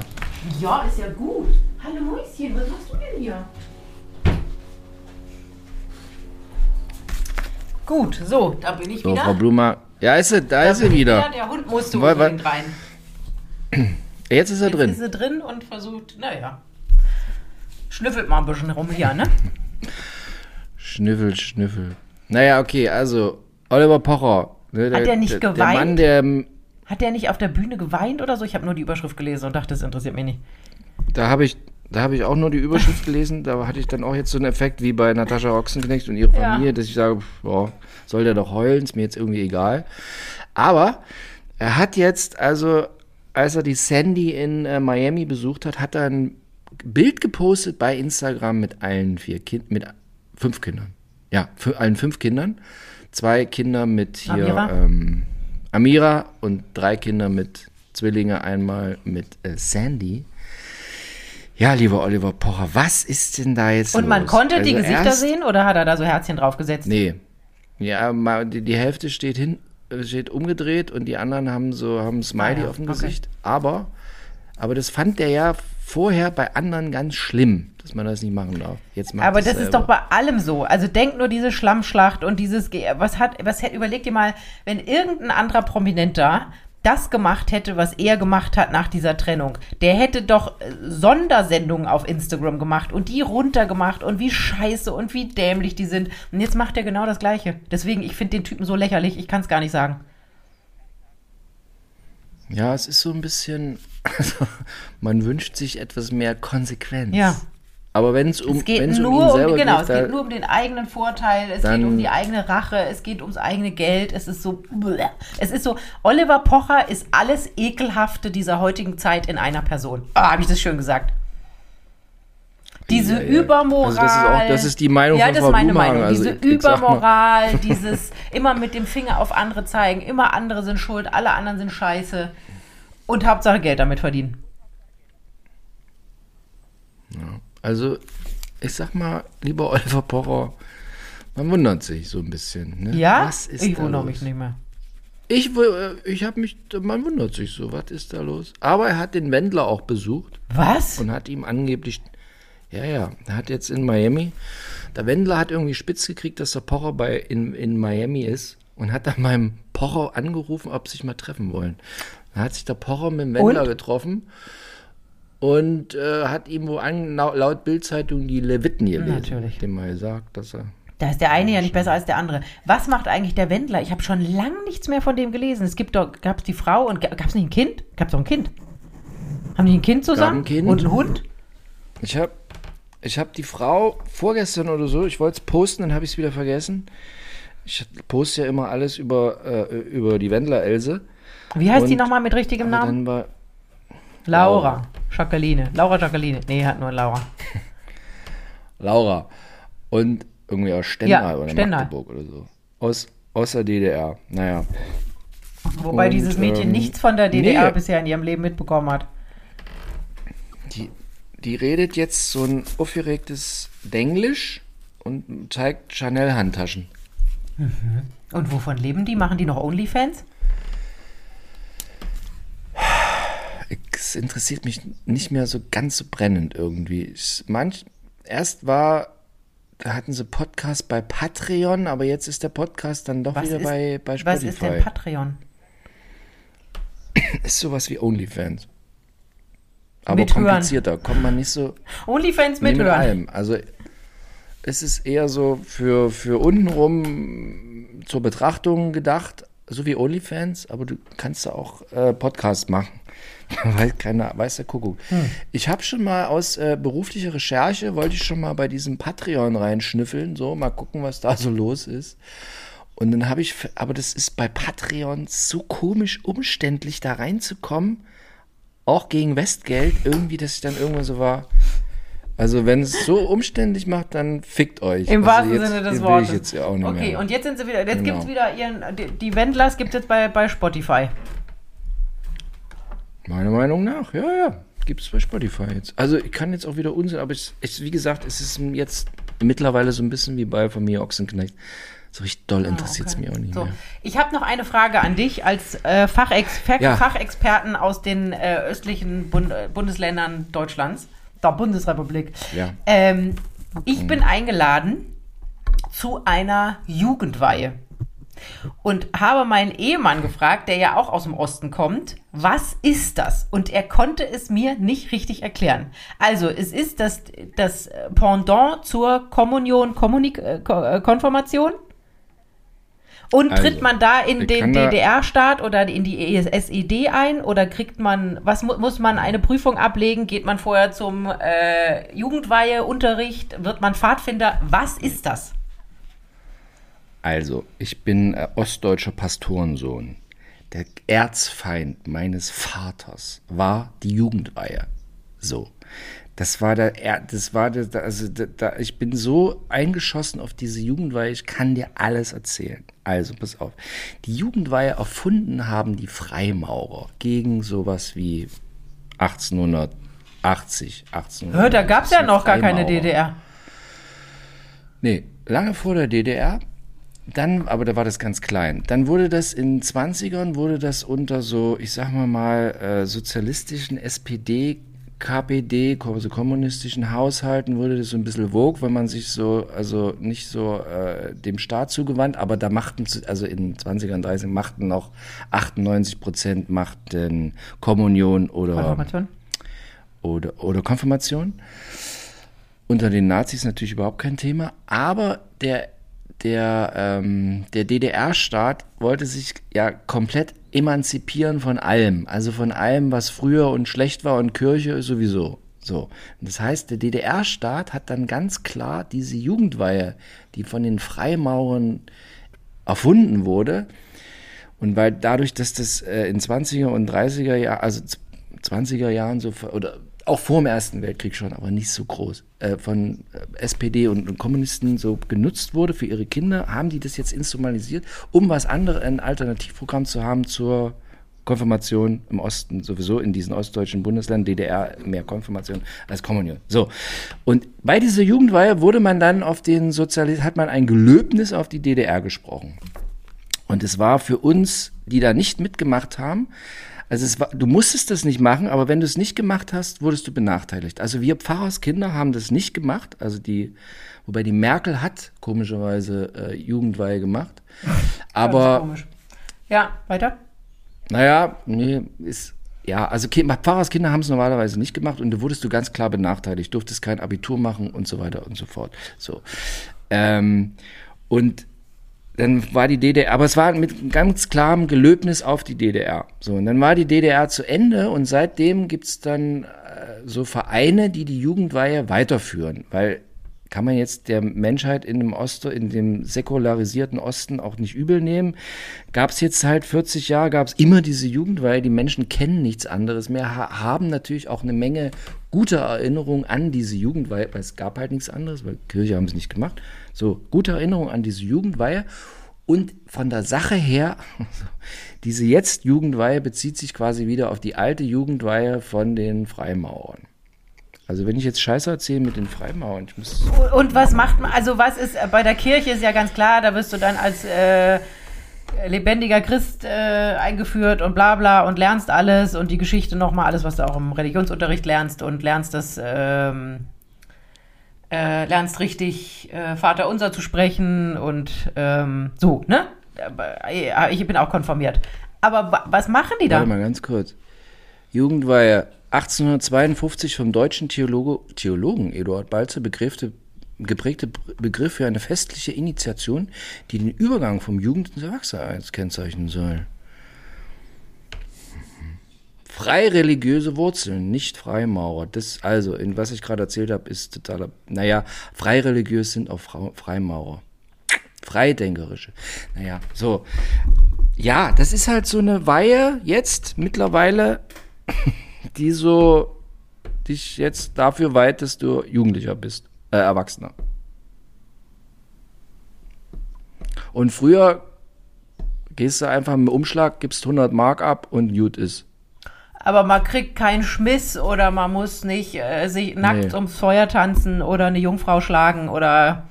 Ja, ist ja gut. Hallo Mäuschen, was machst du denn hier? Gut, so, da bin ich so, wieder. Frau Blumer. Ja, ist sie, da, Da ist sie ich wieder. Der Hund musste unbedingt rein. Jetzt ist er Jetzt drin. ist sie drin und versucht, naja. Schnüffelt mal ein bisschen rum hier, ne? Schnüffel, Schnüffel. Naja, okay, also Oliver Pocher. Ne, Hat der nicht der, Der geweint? Mann, der, Hat der nicht auf der Bühne geweint oder so? Ich habe nur die Überschrift gelesen und dachte, das interessiert mich nicht. da habe ich, da habe ich auch nur die Überschrift gelesen. Da hatte ich dann auch jetzt so einen Effekt wie bei Natascha Ochsenknecht und ihrer Ja. Familie, dass ich sage, boah, soll der doch heulen, ist mir jetzt irgendwie egal. Aber er hat jetzt, also als er die Sandy in äh, Miami besucht hat, hat er ein Bild gepostet bei Instagram mit allen vier Kindern, mit fünf Kindern. Ja, für allen fünf Kindern. Zwei Kinder mit hier Amira? Ähm, Amira und drei Kinder mit Zwillinge, einmal mit äh, Sandy. Ja, lieber Oliver Pocher, was ist denn da jetzt Und man los? konnte die Also Gesichter erst- sehen oder hat er da so Herzchen draufgesetzt? Nee. Ja, mal, die, die Hälfte steht hin, steht umgedreht und die anderen haben so haben ein Smiley Ah ja, auf dem okay. Gesicht. Aber, aber das fand der ja vorher bei anderen ganz schlimm, dass man das nicht machen darf. Jetzt macht Aber das ist selber. doch bei allem so. Also denk nur diese Schlammschlacht und dieses, was hat, was hätte, überleg dir mal, wenn irgendein anderer Prominenter das gemacht hätte, was er gemacht hat nach dieser Trennung. Der hätte doch äh, Sondersendungen auf Instagram gemacht und die runtergemacht und wie scheiße und wie dämlich die sind. Und jetzt macht er genau das Gleiche. Deswegen, ich finde den Typen so lächerlich, ich kann es gar nicht sagen. Ja, es ist so ein bisschen, also, man wünscht sich etwas mehr Konsequenz. Ja. Aber wenn es um, Es geht um nur um, selber genau, geht, es geht nur um den eigenen Vorteil, es geht um die eigene Rache, es geht ums eigene Geld, es ist so, es ist so, Oliver Pocher ist alles Ekelhafte dieser heutigen Zeit in einer Person. Ah, habe ich das schön gesagt. Diese Ja, ja. Übermoral. Also das ist auch- das ist die Meinung ja, von das Frau ist meine Blumhagen. Meinung. Also Diese mal- Übermoral, dieses immer mit dem Finger auf andere zeigen, immer andere sind schuld, alle anderen sind scheiße und Hauptsache Geld damit verdienen. Also ich sag mal, lieber Oliver Pocher, man wundert sich so ein bisschen. Ne? Ja, Was ist ich da wundere mich nicht mehr. Ich, äh, ich habe mich, man wundert sich so, was ist da los? Aber er hat den Wendler auch besucht Was? und hat ihm angeblich, ja, ja, er hat jetzt in Miami, der Wendler hat irgendwie spitz gekriegt, dass der Pocher bei, in, in Miami ist und hat dann beim Pocher angerufen, ob sie sich mal treffen wollen. Dann hat sich der Pocher mit dem Wendler Und? getroffen und äh, hat ihm wo an, lau- laut Bildzeitung die Leviten gelesen. Natürlich. Dem mal gesagt, dass er Da ist der eine ja nicht besser als der andere. Was macht eigentlich der Wendler? Ich habe schon lange nichts mehr von dem gelesen. Es gibt doch, gab es die Frau und gab es nicht ein Kind? Gab es doch ein Kind? Haben die ein Kind zusammen? ein Kind. Und einen Hund? Ich habe ich hab die Frau vorgestern oder so, ich wollte es posten, dann habe ich es wieder vergessen. Ich poste ja immer alles über, äh, über die Wendler-Else. Wie heißt die Und- nochmal mit richtigem Namen? War Laura. Jacqueline. Laura Jacqueline. Nee, hat nur Laura. Laura. Und irgendwie aus Stendal Ja, oder Stendal. Magdeburg oder so. Aus, aus der DDR. Naja. Wobei Und, dieses Mädchen ähm, nichts von der DDR nee. bisher in ihrem Leben mitbekommen hat. Die, die redet jetzt so ein aufgeregtes Denglisch und zeigt Chanel-Handtaschen. Und wovon leben die? Machen die noch Onlyfans? Es interessiert mich nicht mehr so ganz so brennend irgendwie. Ich, manch, erst war, da hatten sie Podcast bei Patreon, aber jetzt ist der Podcast dann doch Was wieder ist, bei, bei was Spotify. ist denn Patreon? ist sowas wie OnlyFans. Aber Mithören. komplizierter, kommt man nicht so Onlyfans nee, mit mithören. allem. Also es ist eher so für, für untenrum zur Betrachtung gedacht, so wie OnlyFans, aber du kannst da auch äh, Podcast machen. Weil keiner weiß der Kuckuck. Hm. Ich habe schon mal aus äh, beruflicher Recherche, wollte ich schon mal bei diesem Patreon reinschnüffeln, so mal gucken, was da so los ist. Und dann habe ich, aber das ist bei Patreon so komisch umständlich, da reinzukommen, auch gegen Westgeld, irgendwie, dass ich dann irgendwann so war. Also wenn es so umständlich macht, dann fickt euch. Im also wahrsten jetzt Sinne des Wortes. Ich jetzt ja auch nicht okay, mehr. und jetzt sind sie wieder, jetzt Genau. gibt's wieder ihren, die, die Wendlers gibt es jetzt bei, bei Spotify. Meiner Meinung nach, ja, ja. Gibt es bei Spotify jetzt. Also ich kann jetzt auch wieder Unsinn, aber es, es, wie gesagt, es ist jetzt mittlerweile so ein bisschen wie bei Familie Ochsenknecht. So richtig doll interessiert es Ah, Okay. mich auch nicht So, mehr. ich habe noch eine Frage an dich als äh, Fachex Fa- Ja. Fachexperten aus den äh, östlichen Bund äh, Bundesländern Deutschlands, der Bundesrepublik. Ja. Ähm, ich bin eingeladen zu einer Jugendweihe und habe meinen Ehemann gefragt, der ja auch aus dem Osten kommt, was ist das? Und er konnte es mir nicht richtig erklären. Also, es ist das, das Pendant zur Kommunion, Kommunik äh, äh, Konfirmation. Und Also, tritt man da in den DDR-Staat oder in die SED ein oder kriegt man, was mu muss man eine Prüfung ablegen? Geht man vorher zum äh, Jugendweiheunterricht? Wird man Pfadfinder? Was ist das? Also, ich bin äh, ostdeutscher Pastorensohn. Der Erzfeind meines Vaters war die Jugendweihe. So. Das war der, Er- das war der, also da, ich bin so eingeschossen auf diese Jugendweihe, ich kann dir alles erzählen. Also, pass auf. Die Jugendweihe erfunden haben die Freimaurer gegen sowas wie 1880, 1800. Hör, da gab es ja noch gar keine. DDR. Nee, lange vor der DDR. Dann, aber da war das ganz klein. Dann wurde das in 20ern, wurde das unter so, ich sag mal mal, äh, sozialistischen SPD, KPD, also kommunistischen Haushalten, wurde das so ein bisschen vogue, wenn man sich so, also nicht so äh, dem Staat zugewandt, aber da machten, also in 20ern, 30ern machten noch 98 Prozent machten Kommunion oder Konfirmation. oder, oder Konfirmation. Unter den Nazis natürlich überhaupt kein Thema, aber der, der, ähm, der DDR-Staat wollte sich ja komplett emanzipieren von allem, also von allem, was früher und schlecht war und Kirche sowieso. So. Und das heißt, der DDR-Staat hat dann ganz klar diese Jugendweihe, die von den Freimaurern erfunden wurde, und weil dadurch, dass das äh, in 20er und 30er Jahren, also z- 20er Jahren so, oder auch vor dem Ersten Weltkrieg schon, aber nicht so groß, äh, von äh, SPD und, und Kommunisten so genutzt wurde für ihre Kinder, haben die das jetzt instrumentalisiert, um was anderes, ein Alternativprogramm zu haben zur Konfirmation im Osten, sowieso in diesen ostdeutschen Bundesländern, DDR mehr Konfirmation als Kommunion. So. Und bei dieser Jugendweihe wurde man dann auf den Sozialismus, hat man ein Gelöbnis auf die DDR gesprochen. Und es war für uns, die da nicht mitgemacht haben, also es war, du musstest das nicht machen, aber wenn du es nicht gemacht hast, wurdest du benachteiligt. Also wir Pfarrerskinder haben das nicht gemacht, also die, wobei die Merkel hat komischerweise äh, Jugendweihe gemacht. Aber. Ja, weiter. naja, nee, ist, ja, also Ki- Pfarrerskinder haben es normalerweise nicht gemacht und da wurdest du ganz klar benachteiligt, durftest kein Abitur machen und so weiter und so fort. So. Ähm, und dann war die DDR, aber es war mit ganz klarem Gelöbnis auf die DDR. So, und dann war die DDR zu Ende und seitdem gibt's dann äh, so Vereine, die die Jugendweihe weiterführen, weil kann man jetzt der Menschheit in dem Osten, in dem säkularisierten Osten auch nicht übel nehmen. Gab es jetzt halt 40 Jahre, gab es immer diese Jugendweihe. Die Menschen kennen nichts anderes mehr, ha haben natürlich auch eine Menge guter Erinnerungen an diese Jugendweihe, weil es gab halt nichts anderes, weil Kirche haben es nicht gemacht. So, gute Erinnerungen an diese Jugendweihe. Und von der Sache her, diese jetzt Jugendweihe bezieht sich quasi wieder auf die alte Jugendweihe von den Freimaurern. Also wenn ich jetzt Scheiße erzähle mit den Freimaurern, ich muss Und was macht man, also was ist, äh, bei der Kirche ist ja ganz klar, da wirst du dann als äh, lebendiger Christ äh, eingeführt und bla bla und lernst alles und die Geschichte nochmal, alles, was du auch im Religionsunterricht lernst und lernst das, ähm, äh, lernst richtig äh, Vater unser zu sprechen und ähm, so, ne? Äh, Ich bin auch konformiert. Aber wa- was machen die da? Warte mal ganz kurz. Jugendweihe 1852 vom deutschen Theologe, Theologen Eduard Balzer begriffte, geprägte Begriff für eine festliche Initiation, die den Übergang vom Jugend- ins Erwachsenenalter kennzeichnen soll. Freireligiöse Wurzeln, nicht Freimaurer. Das, also, in was ich gerade erzählt habe, ist totaler. Naja, freireligiös sind auch Freimaurer. Freidenkerische. Naja, so. Ja, das ist halt so eine Weihe jetzt mittlerweile, die so dich jetzt dafür weiht, dass du Jugendlicher bist, äh, Erwachsener. Und früher gehst du einfach im Umschlag, gibst 100 Mark ab und gut ist. Aber man kriegt keinen Schmiss oder man muss nicht äh, sich nackt Nee. ums Feuer tanzen oder eine Jungfrau schlagen oder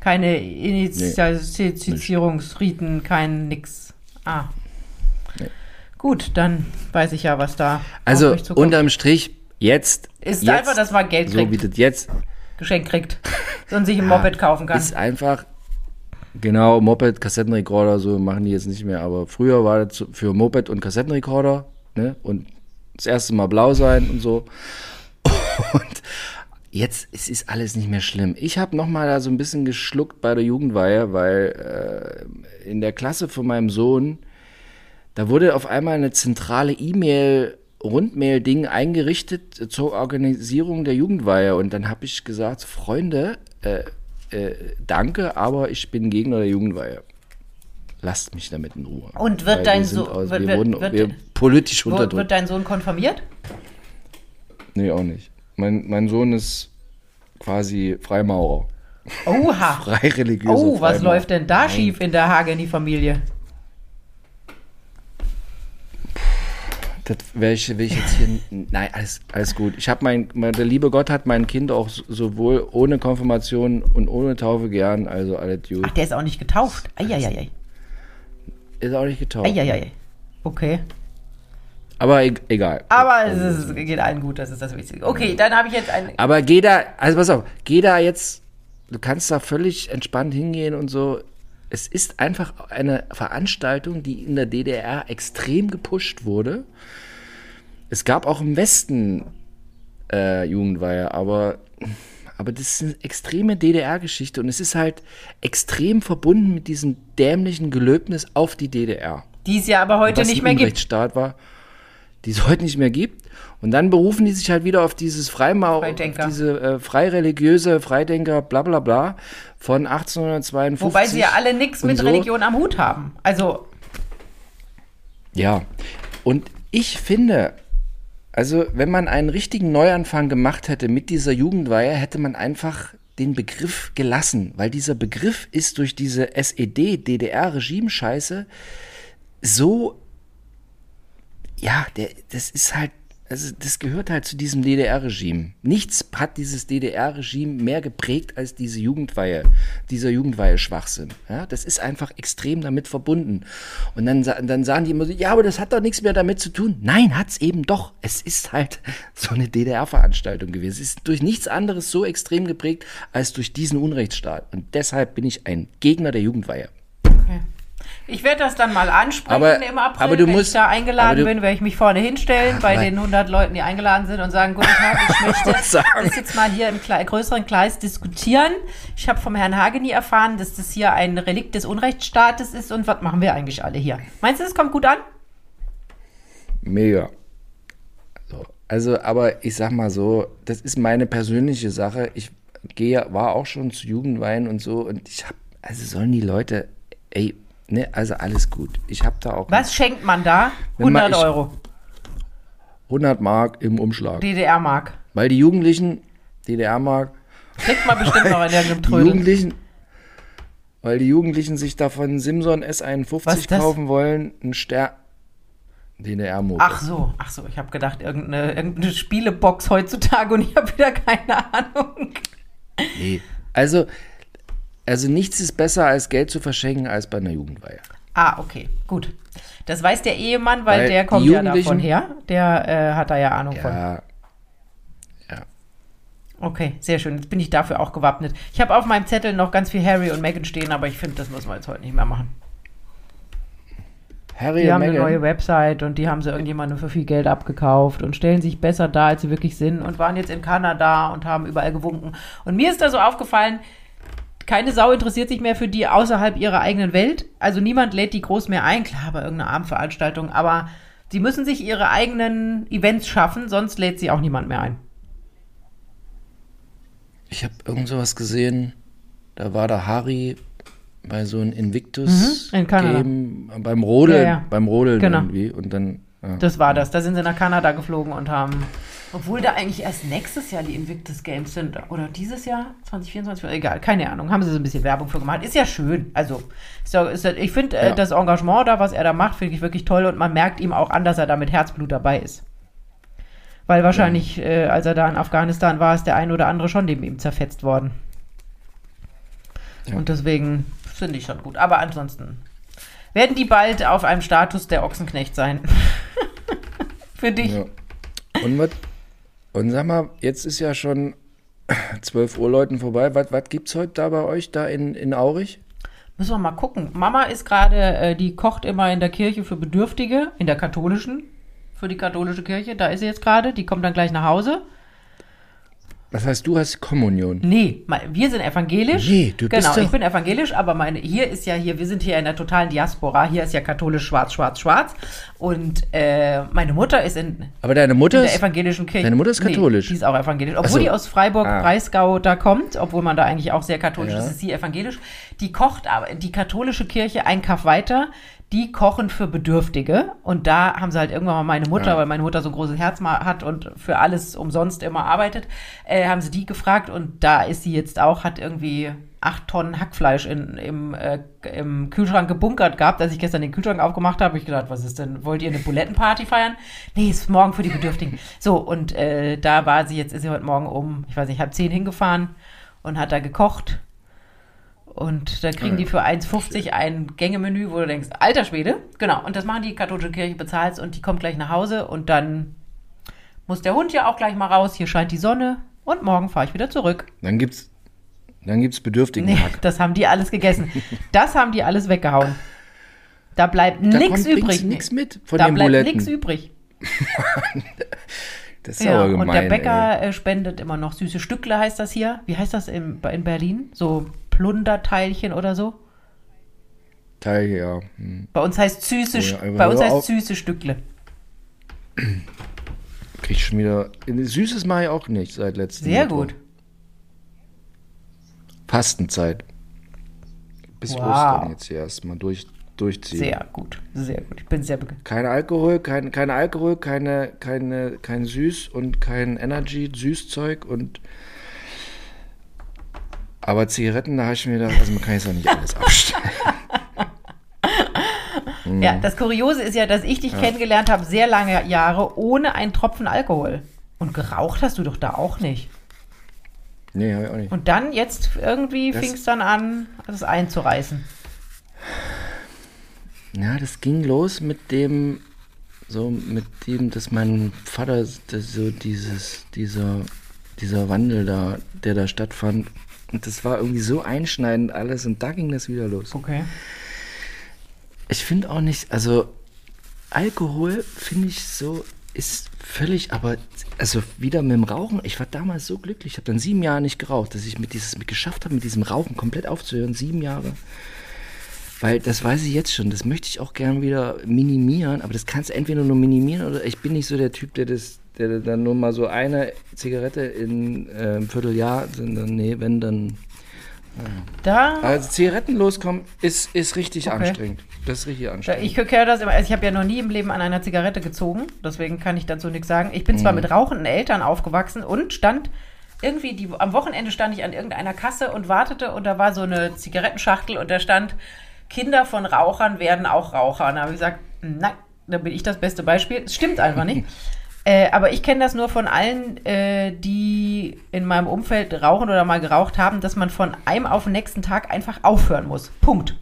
keine Initialisierungsriten, kein nix. Ah. Nee. Gut, dann weiß ich ja, was da Also unterm Strich, jetzt. Ist jetzt, einfach, dass man Geld So kriegt, das jetzt Geschenk kriegt und sich ein Moped kaufen kann. ist einfach. Genau, Moped, Kassettenrekorder, so machen die jetzt nicht mehr. Aber früher war das so für Moped und Kassettenrekorder, ne? Und das erste Mal blau sein und so. Und jetzt es ist alles nicht mehr schlimm. Ich habe noch mal da so ein bisschen geschluckt bei der Jugendweihe, weil äh, in der Klasse von meinem Sohn, da wurde auf einmal eine zentrale E-Mail Rundmail-Ding eingerichtet zur Organisierung der Jugendweihe und dann habe ich gesagt, Freunde, äh, äh, danke, aber ich bin Gegner der Jugendweihe. Lasst mich damit in Ruhe. Und wird Weil dein wir sind So- aus, wird- wir wird- wurden wird- wir politisch unterdrückt. wird dein Sohn konfirmiert? Nee, auch nicht. Mein, mein Sohn ist quasi Freimaurer. Oha. Frei religiöser Oh, was Freimaurer. läuft denn da schief in der Hageni-Familie? Das will ich, will ich jetzt hier. Nein, alles, alles gut. Ich habe mein, mein, der liebe Gott hat mein Kind auch so- sowohl ohne Konfirmation und ohne Taufe gern, also alles gut. Ach, der ist auch nicht getauft. Eieiei. Ist auch nicht getauft. Eieiei. Okay. Aber e egal. Aber es ist, geht allen gut, das ist das Wichtige. Okay, dann habe ich jetzt ein. Aber geh da, also pass auf, geh da jetzt, du kannst da völlig entspannt hingehen und so. Es ist einfach eine Veranstaltung, die in der DDR extrem gepusht wurde. Es gab auch im Westen äh, Jugendweihe, aber, aber das ist eine extreme DDR-Geschichte und es ist halt extrem verbunden mit diesem dämlichen Gelöbnis auf die DDR Die es ja aber heute nicht mehr gibt. War, die es heute nicht mehr gibt. Und dann berufen die sich halt wieder auf dieses Freimau, Freidenker. auf diese äh, freireligiöse Freidenker, bla bla bla, von 1852. Wobei sie ja alle nichts mit so. Religion am Hut haben. Also, Ja. Und ich finde, also wenn man einen richtigen Neuanfang gemacht hätte mit dieser Jugendweihe, hätte man einfach den Begriff gelassen, weil dieser Begriff ist durch diese SED-DDR-Regime-Scheiße so, ja, der, das ist halt, also das gehört halt zu diesem DDR-Regime. Nichts hat dieses DDR-Regime mehr geprägt als diese Jugendweihe, dieser Jugendweihe-Schwachsinn. Ja, das ist einfach extrem damit verbunden. Und dann, dann sagen die immer so, ja, aber das hat doch nichts mehr damit zu tun. Nein, hat's eben doch. Es ist halt so eine DDR-Veranstaltung gewesen. Es ist durch nichts anderes so extrem geprägt als durch diesen Unrechtsstaat. Und deshalb bin ich ein Gegner der Jugendweihe. Ich werde das dann mal ansprechen Aber- im April. aber du wenn musst- ich da eingeladen du- bin, werde ich mich vorne hinstellen bei aber- den 100 Leuten, die eingeladen sind und sagen, guten Tag, ich möchte das jetzt mal hier im Kle größeren Kreis diskutieren. Ich habe vom Herrn Hageni erfahren, dass das hier ein Relikt des Unrechtsstaates ist und was machen wir eigentlich alle hier? Meinst du, das kommt gut an? Mega. So. Also, aber ich sag mal so, das ist meine persönliche Sache. Ich gehe, war auch schon zu Jugendwein und so und ich hab, also sollen die Leute, ey, ne, also alles gut. Ich hab da auch Was schenkt man da? Wenn man- 100 ich- Euro. 100 Mark im Umschlag. DDR-Mark. Weil die Jugendlichen, DDR-Mark, Kriegt man bestimmt noch in irgendeinem die Trödel. Jugendlichen, weil die Jugendlichen sich davon Simson Was S51 ist das? kaufen wollen, ein Stern, DDR-Moped. Ach so, ach so, ich habe gedacht, irgendeine, irgendeine Spielebox heutzutage und ich habe wieder keine Ahnung. Nee. Also, also nichts ist besser als Geld zu verschenken als bei einer Jugendweihe. Ah, okay, gut. Das weiß der Ehemann, weil, Weil der kommt ja davon her. Der äh, hat da ja Ahnung von. Ja, Okay, sehr schön. Jetzt bin ich dafür auch gewappnet. Ich habe auf meinem Zettel noch ganz viel Harry und Meghan stehen, aber ich finde, das müssen wir jetzt heute nicht mehr machen. Harry Die haben eine neue. Website und die haben sie irgendjemandem für viel Geld abgekauft und stellen sich besser dar, als sie wirklich sind und waren jetzt in Kanada und haben überall gewunken. Und mir ist da so aufgefallen, keine Sau interessiert sich mehr für die außerhalb ihrer eigenen Welt. Also niemand lädt die groß mehr ein. Klar, bei irgendeiner Abendveranstaltung, aber sie müssen sich ihre eigenen Events schaffen, sonst lädt sie auch niemand mehr ein. Ich habe irgend sowas gesehen, da war der Harry bei so einem Invictus Mhm, in. Game, beim Rodeln, Ja, ja. beim Rodeln Genau. irgendwie und dann ja. Das war das. Da sind sie nach Kanada geflogen und haben. Obwohl da eigentlich erst nächstes Jahr die Invictus Games sind. Oder dieses Jahr? 2024? Egal, keine Ahnung. Haben sie so ein bisschen Werbung für gemacht. Ist ja schön. Also, ist ja, ist ja, ich finde äh, Ja. das Engagement da, was er da macht, finde ich wirklich toll. Und man merkt ihm auch an, dass er da mit Herzblut dabei ist. Weil wahrscheinlich, äh, als er da in Afghanistan war, ist der ein oder andere schon neben ihm zerfetzt worden. Und deswegen finde ich schon gut. Aber ansonsten werden die bald auf einem Status der Ochsenknecht sein. Für dich. Und was? Und sag mal, jetzt ist ja schon 12 Uhr Leuten vorbei. Was, was gibt's heute da bei euch, da in, in Aurich? Müssen wir mal gucken. Mama ist gerade, äh, die kocht immer in der Kirche für Bedürftige, in der katholischen, für die katholische Kirche. Da ist sie jetzt gerade. Die kommt dann gleich nach Hause. Das heißt, du hast Kommunion. Nee, wir sind evangelisch. Nee, du bist Genau, ich bin evangelisch, aber meine, hier ist ja hier, wir sind hier in der totalen Diaspora. Hier ist ja katholisch schwarz, schwarz, schwarz. Und äh, meine Mutter ist in, Aber deine in Mutter der ist. evangelischen Kirche. Deine Mutter ist katholisch? Nee, die ist auch evangelisch. Obwohl so. die aus Freiburg, Ah. Breisgau da kommt, obwohl man da eigentlich auch sehr katholisch Ja. ist, ist sie evangelisch. Die kocht aber, die katholische Kirche ein Kaff weiter, die kochen für Bedürftige. Und da haben sie halt irgendwann mal meine Mutter, Ja. weil meine Mutter so ein großes Herz mal hat und für alles umsonst immer arbeitet, äh, haben sie die gefragt. Und da ist sie jetzt auch, hat irgendwie acht Tonnen Hackfleisch in, im, äh, im Kühlschrank gebunkert gehabt. Als ich gestern den Kühlschrank aufgemacht habe, habe ich gedacht, was ist denn, wollt ihr eine Bulettenparty feiern? Nee, ist morgen für die Bedürftigen. So, und äh, da war sie jetzt, ist sie heute Morgen um, ich weiß nicht, halb zehn hingefahren und hat da gekocht. Und da kriegen die für 1,50 ein Gängemenü, wo du denkst, alter Schwede. Genau, und das machen die katholische Kirche, bezahlst und die kommt gleich nach Hause und dann muss der Hund ja auch gleich mal raus. Hier scheint die Sonne und morgen fahre ich wieder zurück. Dann gibt's, dann gibt's bedürftigen Nee, Hack. das haben die alles gegessen. Das haben die alles weggehauen. Da bleibt nichts übrig. nix mit von da den bleibt nichts übrig. Das ist Ja, aber gemein. und der ey. Bäcker äh, spendet immer noch süße Stückle, heißt das hier. Wie heißt das in, in Berlin? So Plunderteilchen oder so? Teil, ja. Hm. Bei uns heißt süße, Ja, bei uns heißt auf. süße Stückle. Krieg ich schon wieder. Süßes mache ich auch nicht seit letztem Sehr Mittwoch. gut. Fastenzeit. Bis Wow. Ostern jetzt hier erstmal durch, durchziehen. Sehr gut. Sehr gut. Ich bin sehr begeistert. Kein Alkohol, kein, kein Alkohol, keine, keine, kein Süß und kein Energy, Süßzeug und aber Zigaretten, da habe ich mir gedacht, also man kann jetzt auch nicht alles abstellen. Mhm. Ja, das Kuriose ist ja, dass ich dich kennengelernt habe, sehr lange Jahre, ohne einen Tropfen Alkohol. Und geraucht hast du doch da auch nicht. Nee, habe ich auch nicht. Und dann jetzt irgendwie fing es dann an, das einzureißen. Ja, das ging los mit dem, so mit dem, dass mein Vater das so dieses, dieser, dieser Wandel da, der da stattfand. Und das war irgendwie so einschneidend alles und da ging das wieder los. Okay. Ich finde auch nicht, also Alkohol finde ich so, ist völlig, aber also wieder mit dem Rauchen, ich war damals so glücklich, ich habe dann sieben Jahre nicht geraucht, dass ich mit dieses, mit geschafft habe, mit diesem Rauchen komplett aufzuhören, sieben Jahre. Weil das weiß ich jetzt schon, das möchte ich auch gern wieder minimieren, aber das kannst du entweder nur minimieren oder ich bin nicht so der Typ, der das, der dann nur mal so eine Zigarette in äh, einem Vierteljahr, sondern nee, wenn dann. Da, Also Zigaretten loskommen ist, ist richtig Okay. anstrengend. Das ist richtig anstrengend. ich höre das immer, also ich habe ja noch nie im Leben an einer Zigarette gezogen, deswegen kann ich dazu nichts sagen. Ich bin Mhm. zwar mit rauchenden Eltern aufgewachsen und stand irgendwie, die, am Wochenende stand ich an irgendeiner Kasse und wartete und da war so eine Zigarettenschachtel und da stand, Kinder von Rauchern werden auch Raucher. Und da habe ich gesagt, nein, da bin ich das beste Beispiel. Es stimmt einfach nicht. Äh, aber ich kenne das nur von allen, äh, die in meinem Umfeld rauchen oder mal geraucht haben, dass man von einem auf den nächsten Tag einfach aufhören muss. Punkt.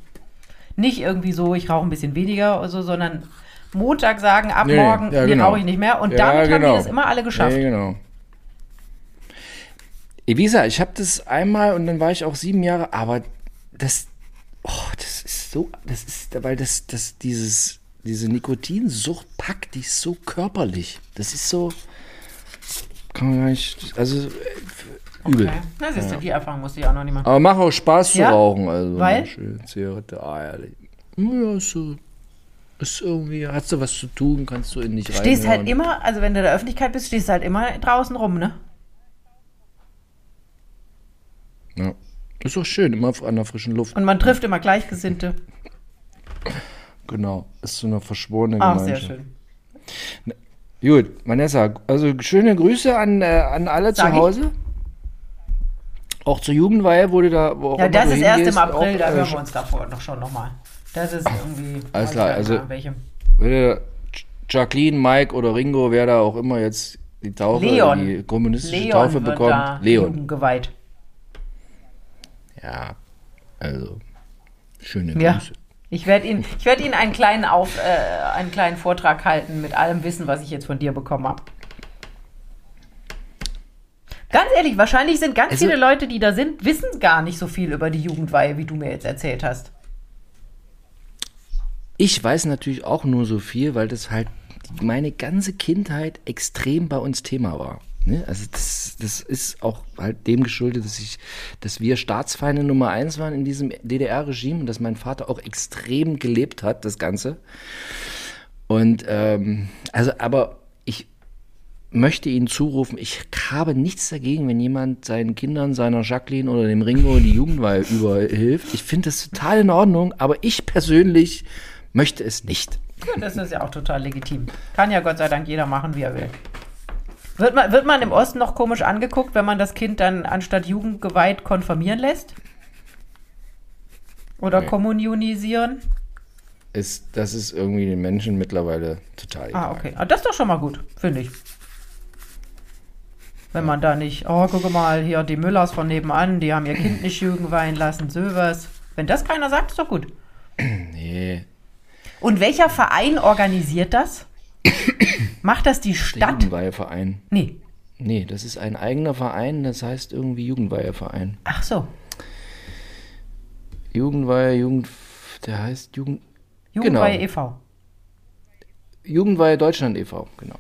Nicht irgendwie so, ich rauche ein bisschen weniger oder so, sondern Montag sagen, ab Nee, morgen ja, genau. rauche ich nicht mehr. Und Ja, damit haben genau. die das immer alle geschafft. Ja, genau. Gesagt, ich habe das einmal und dann war ich auch sieben Jahre, aber das, oh, das ist so, das ist, weil das, das, dieses, diese Nikotinsucht packt dich so körperlich. Das ist so, kann man gar nicht, also äh, übel. Okay. Na, siehst du, die Erfahrung musste ich auch noch nicht machen. Aber macht auch Spaß zu Ja? rauchen, also Weil? eine schöne Zigarette, ah, ehrlich. Ja, ist so, ist irgendwie, hast du was zu tun, kannst du in dich rein. Stehst halt immer, also wenn du in der Öffentlichkeit bist, stehst du halt immer draußen rum, ne? Ja. Ist doch schön, immer an der frischen Luft. Und man trifft immer Gleichgesinnte. Genau, ist so eine verschworene Ach, sehr Gemeinschaft. schön. Gut, Vanessa, also schöne Grüße an, äh, an alle Sag zu ich. Hause. Auch zur Jugendweihe, du da. Ja, das ist erst im April, auch, da äh, hören wir uns davor noch schon nochmal. Das ist irgendwie. Alles klar, ich also- du Jacqueline, Mike oder Ringo, wer da auch immer jetzt die Taufe, Leon. die kommunistische Leon Taufe da Leon. geweiht. Ja, also schöne Ja. Ich werde ihn, ich werde ihn einen kleinen Auf, äh, einen kleinen Vortrag halten mit allem Wissen, was ich jetzt von dir bekommen habe. Ganz ehrlich, wahrscheinlich sind ganz Also- viele Leute, die da sind, wissen gar nicht so viel über die Jugendweihe, wie du mir jetzt erzählt hast. Ich weiß natürlich auch nur so viel, weil das halt meine ganze Kindheit extrem bei uns Thema war. Ne? Also das, das ist auch halt dem geschuldet, dass ich, dass wir Staatsfeinde Nummer eins waren in diesem DDR-Regime und dass mein Vater auch extrem gelebt hat, das Ganze. Und ähm, also, aber ich möchte Ihnen zurufen, ich habe nichts dagegen, wenn jemand seinen Kindern, seiner Jacqueline oder dem Ringo die Jugendweihe überhilft. Ich finde das total in Ordnung, aber ich persönlich möchte es nicht. Das ist ja auch total legitim. Kann ja Gott sei Dank jeder machen, wie er will. Wird man, wird man im Osten noch komisch angeguckt, wenn man das Kind dann anstatt jugendgeweiht konfirmieren lässt? Oder Nee. kommunionisieren? Ist, das ist irgendwie den Menschen mittlerweile total egal. Ah, okay. Ah, das ist doch schon mal gut, finde ich. Wenn man da nicht, oh, guck mal, hier die Müllers von nebenan, die haben ihr Kind nicht Jugend weihen lassen, sowas. Wenn das keiner sagt, ist doch gut. Nee, Und welcher Verein organisiert das? Macht das die der Stadt? Jugendweiheverein. Nee. Nee, das ist ein eigener Verein, das heißt irgendwie Jugendweiheverein. Ach so. Jugendweihe, Jugend, der heißt Jugend, Jugendweihe Genau. e.V. Jugendweihe Deutschland e.V., genau.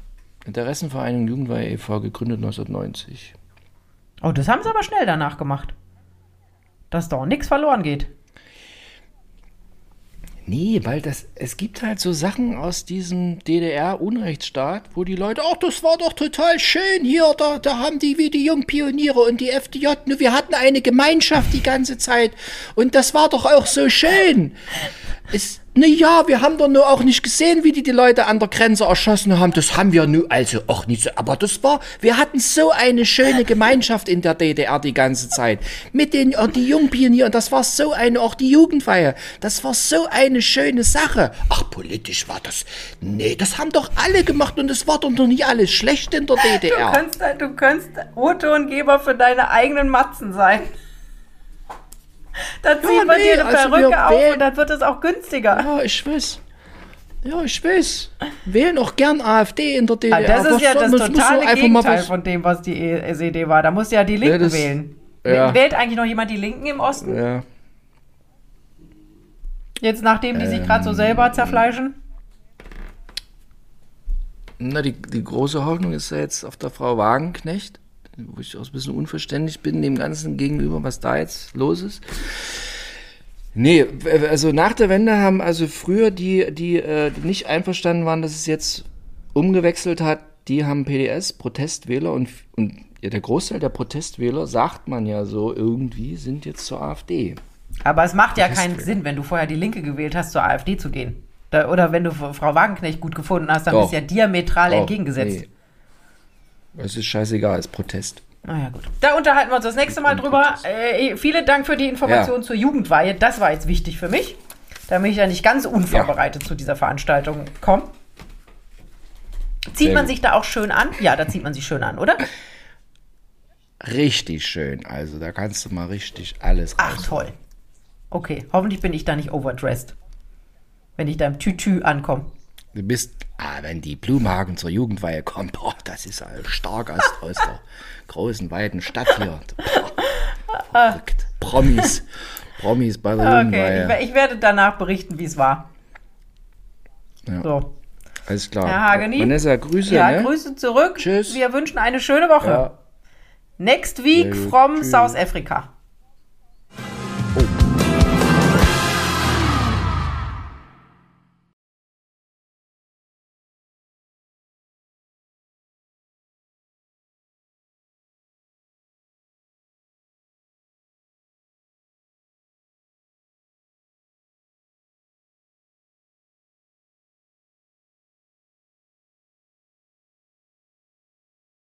Interessenvereinigung Jugendweihe e.V., gegründet 1990. Oh, das haben sie aber schnell danach gemacht. Dass da nichts verloren geht. Nee, weil das, es gibt halt so Sachen aus diesem DDR-Unrechtsstaat, wo die Leute, ach, das war doch total schön hier, da, da haben die wie die Jungpioniere und die FDJ, nur wir hatten eine Gemeinschaft die ganze Zeit und das war doch auch so schön. Es, na ja, wir haben doch nur auch nicht gesehen, wie die die Leute an der Grenze erschossen haben. Das haben wir nur, also auch nicht so. Aber das war, wir hatten so eine schöne Gemeinschaft in der DDR die ganze Zeit. Mit den, äh, die Jungpionieren, das war so eine, auch die Jugendweihe. Das war so eine schöne Sache. Ach, politisch war das, nee, das haben doch alle gemacht und es war doch noch nie alles schlecht in der Du DDR. kannst, du kannst O-Tongeber für deine eigenen Matzen sein. Da zieht man nee, dir eine also Perücke wir auf wählen- und dann wird es auch günstiger. Ja, ich weiß. Ja, ich weiß. Wählen auch gern AfD in der DDR. Ah, das ist ja das totale Gegenteil von dem, was die E- SED war. Da muss ja die Linken das- wählen. ja. Wählt eigentlich noch jemand die Linken im Osten? Ja. Jetzt nachdem die sich gerade Ähm. so selber zerfleischen? Na, die, die große Hoffnung ist ja jetzt auf der Frau Wagenknecht, wo ich auch ein bisschen unverständlich bin, dem Ganzen gegenüber, was da jetzt los ist. Nee, also nach der Wende haben also früher die, die, äh, nicht einverstanden waren, dass es jetzt umgewechselt hat, die haben PDS, Protestwähler und, und der Großteil der Protestwähler, sagt man ja so irgendwie, sind jetzt zur AfD. Aber es macht ja keinen Sinn, wenn du vorher die Linke gewählt hast, zur AfD zu gehen. Da, oder wenn du Frau Wagenknecht gut gefunden hast, dann Doch. ist ja diametral Doch, entgegengesetzt. nee. Es ist scheißegal, es ist Protest. Naja, gut. Da unterhalten wir uns das nächste Mal drüber. Äh, vielen Dank für die Information Ja. zur Jugendweihe. Das war jetzt wichtig für mich, damit ich ja nicht ganz unvorbereitet zu dieser Veranstaltung komme. Zieht Sehr man gut. sich da auch schön an? Ja, da zieht man sich schön an, oder? Richtig schön, also da kannst du mal richtig alles Ach, raus. toll. Okay, hoffentlich bin ich da nicht overdressed. Wenn ich da im Tütü ankomme. Du bist, ah, wenn die Blumhagen zur Jugendweihe kommt, boah, das ist ein Stargast aus der großen, weiten Stadt hier. Boah, verrückt. Promis. Promis bei der Okay, ich, Jugendweihe. wer- ich werde danach berichten, wie es war. Ja. So. Alles klar. Herr Hageni? Vanessa, Grüße, Ja, ne? Grüße zurück. Tschüss. Wir wünschen eine schöne Woche. Ja. Next week from Tschüss. South Africa.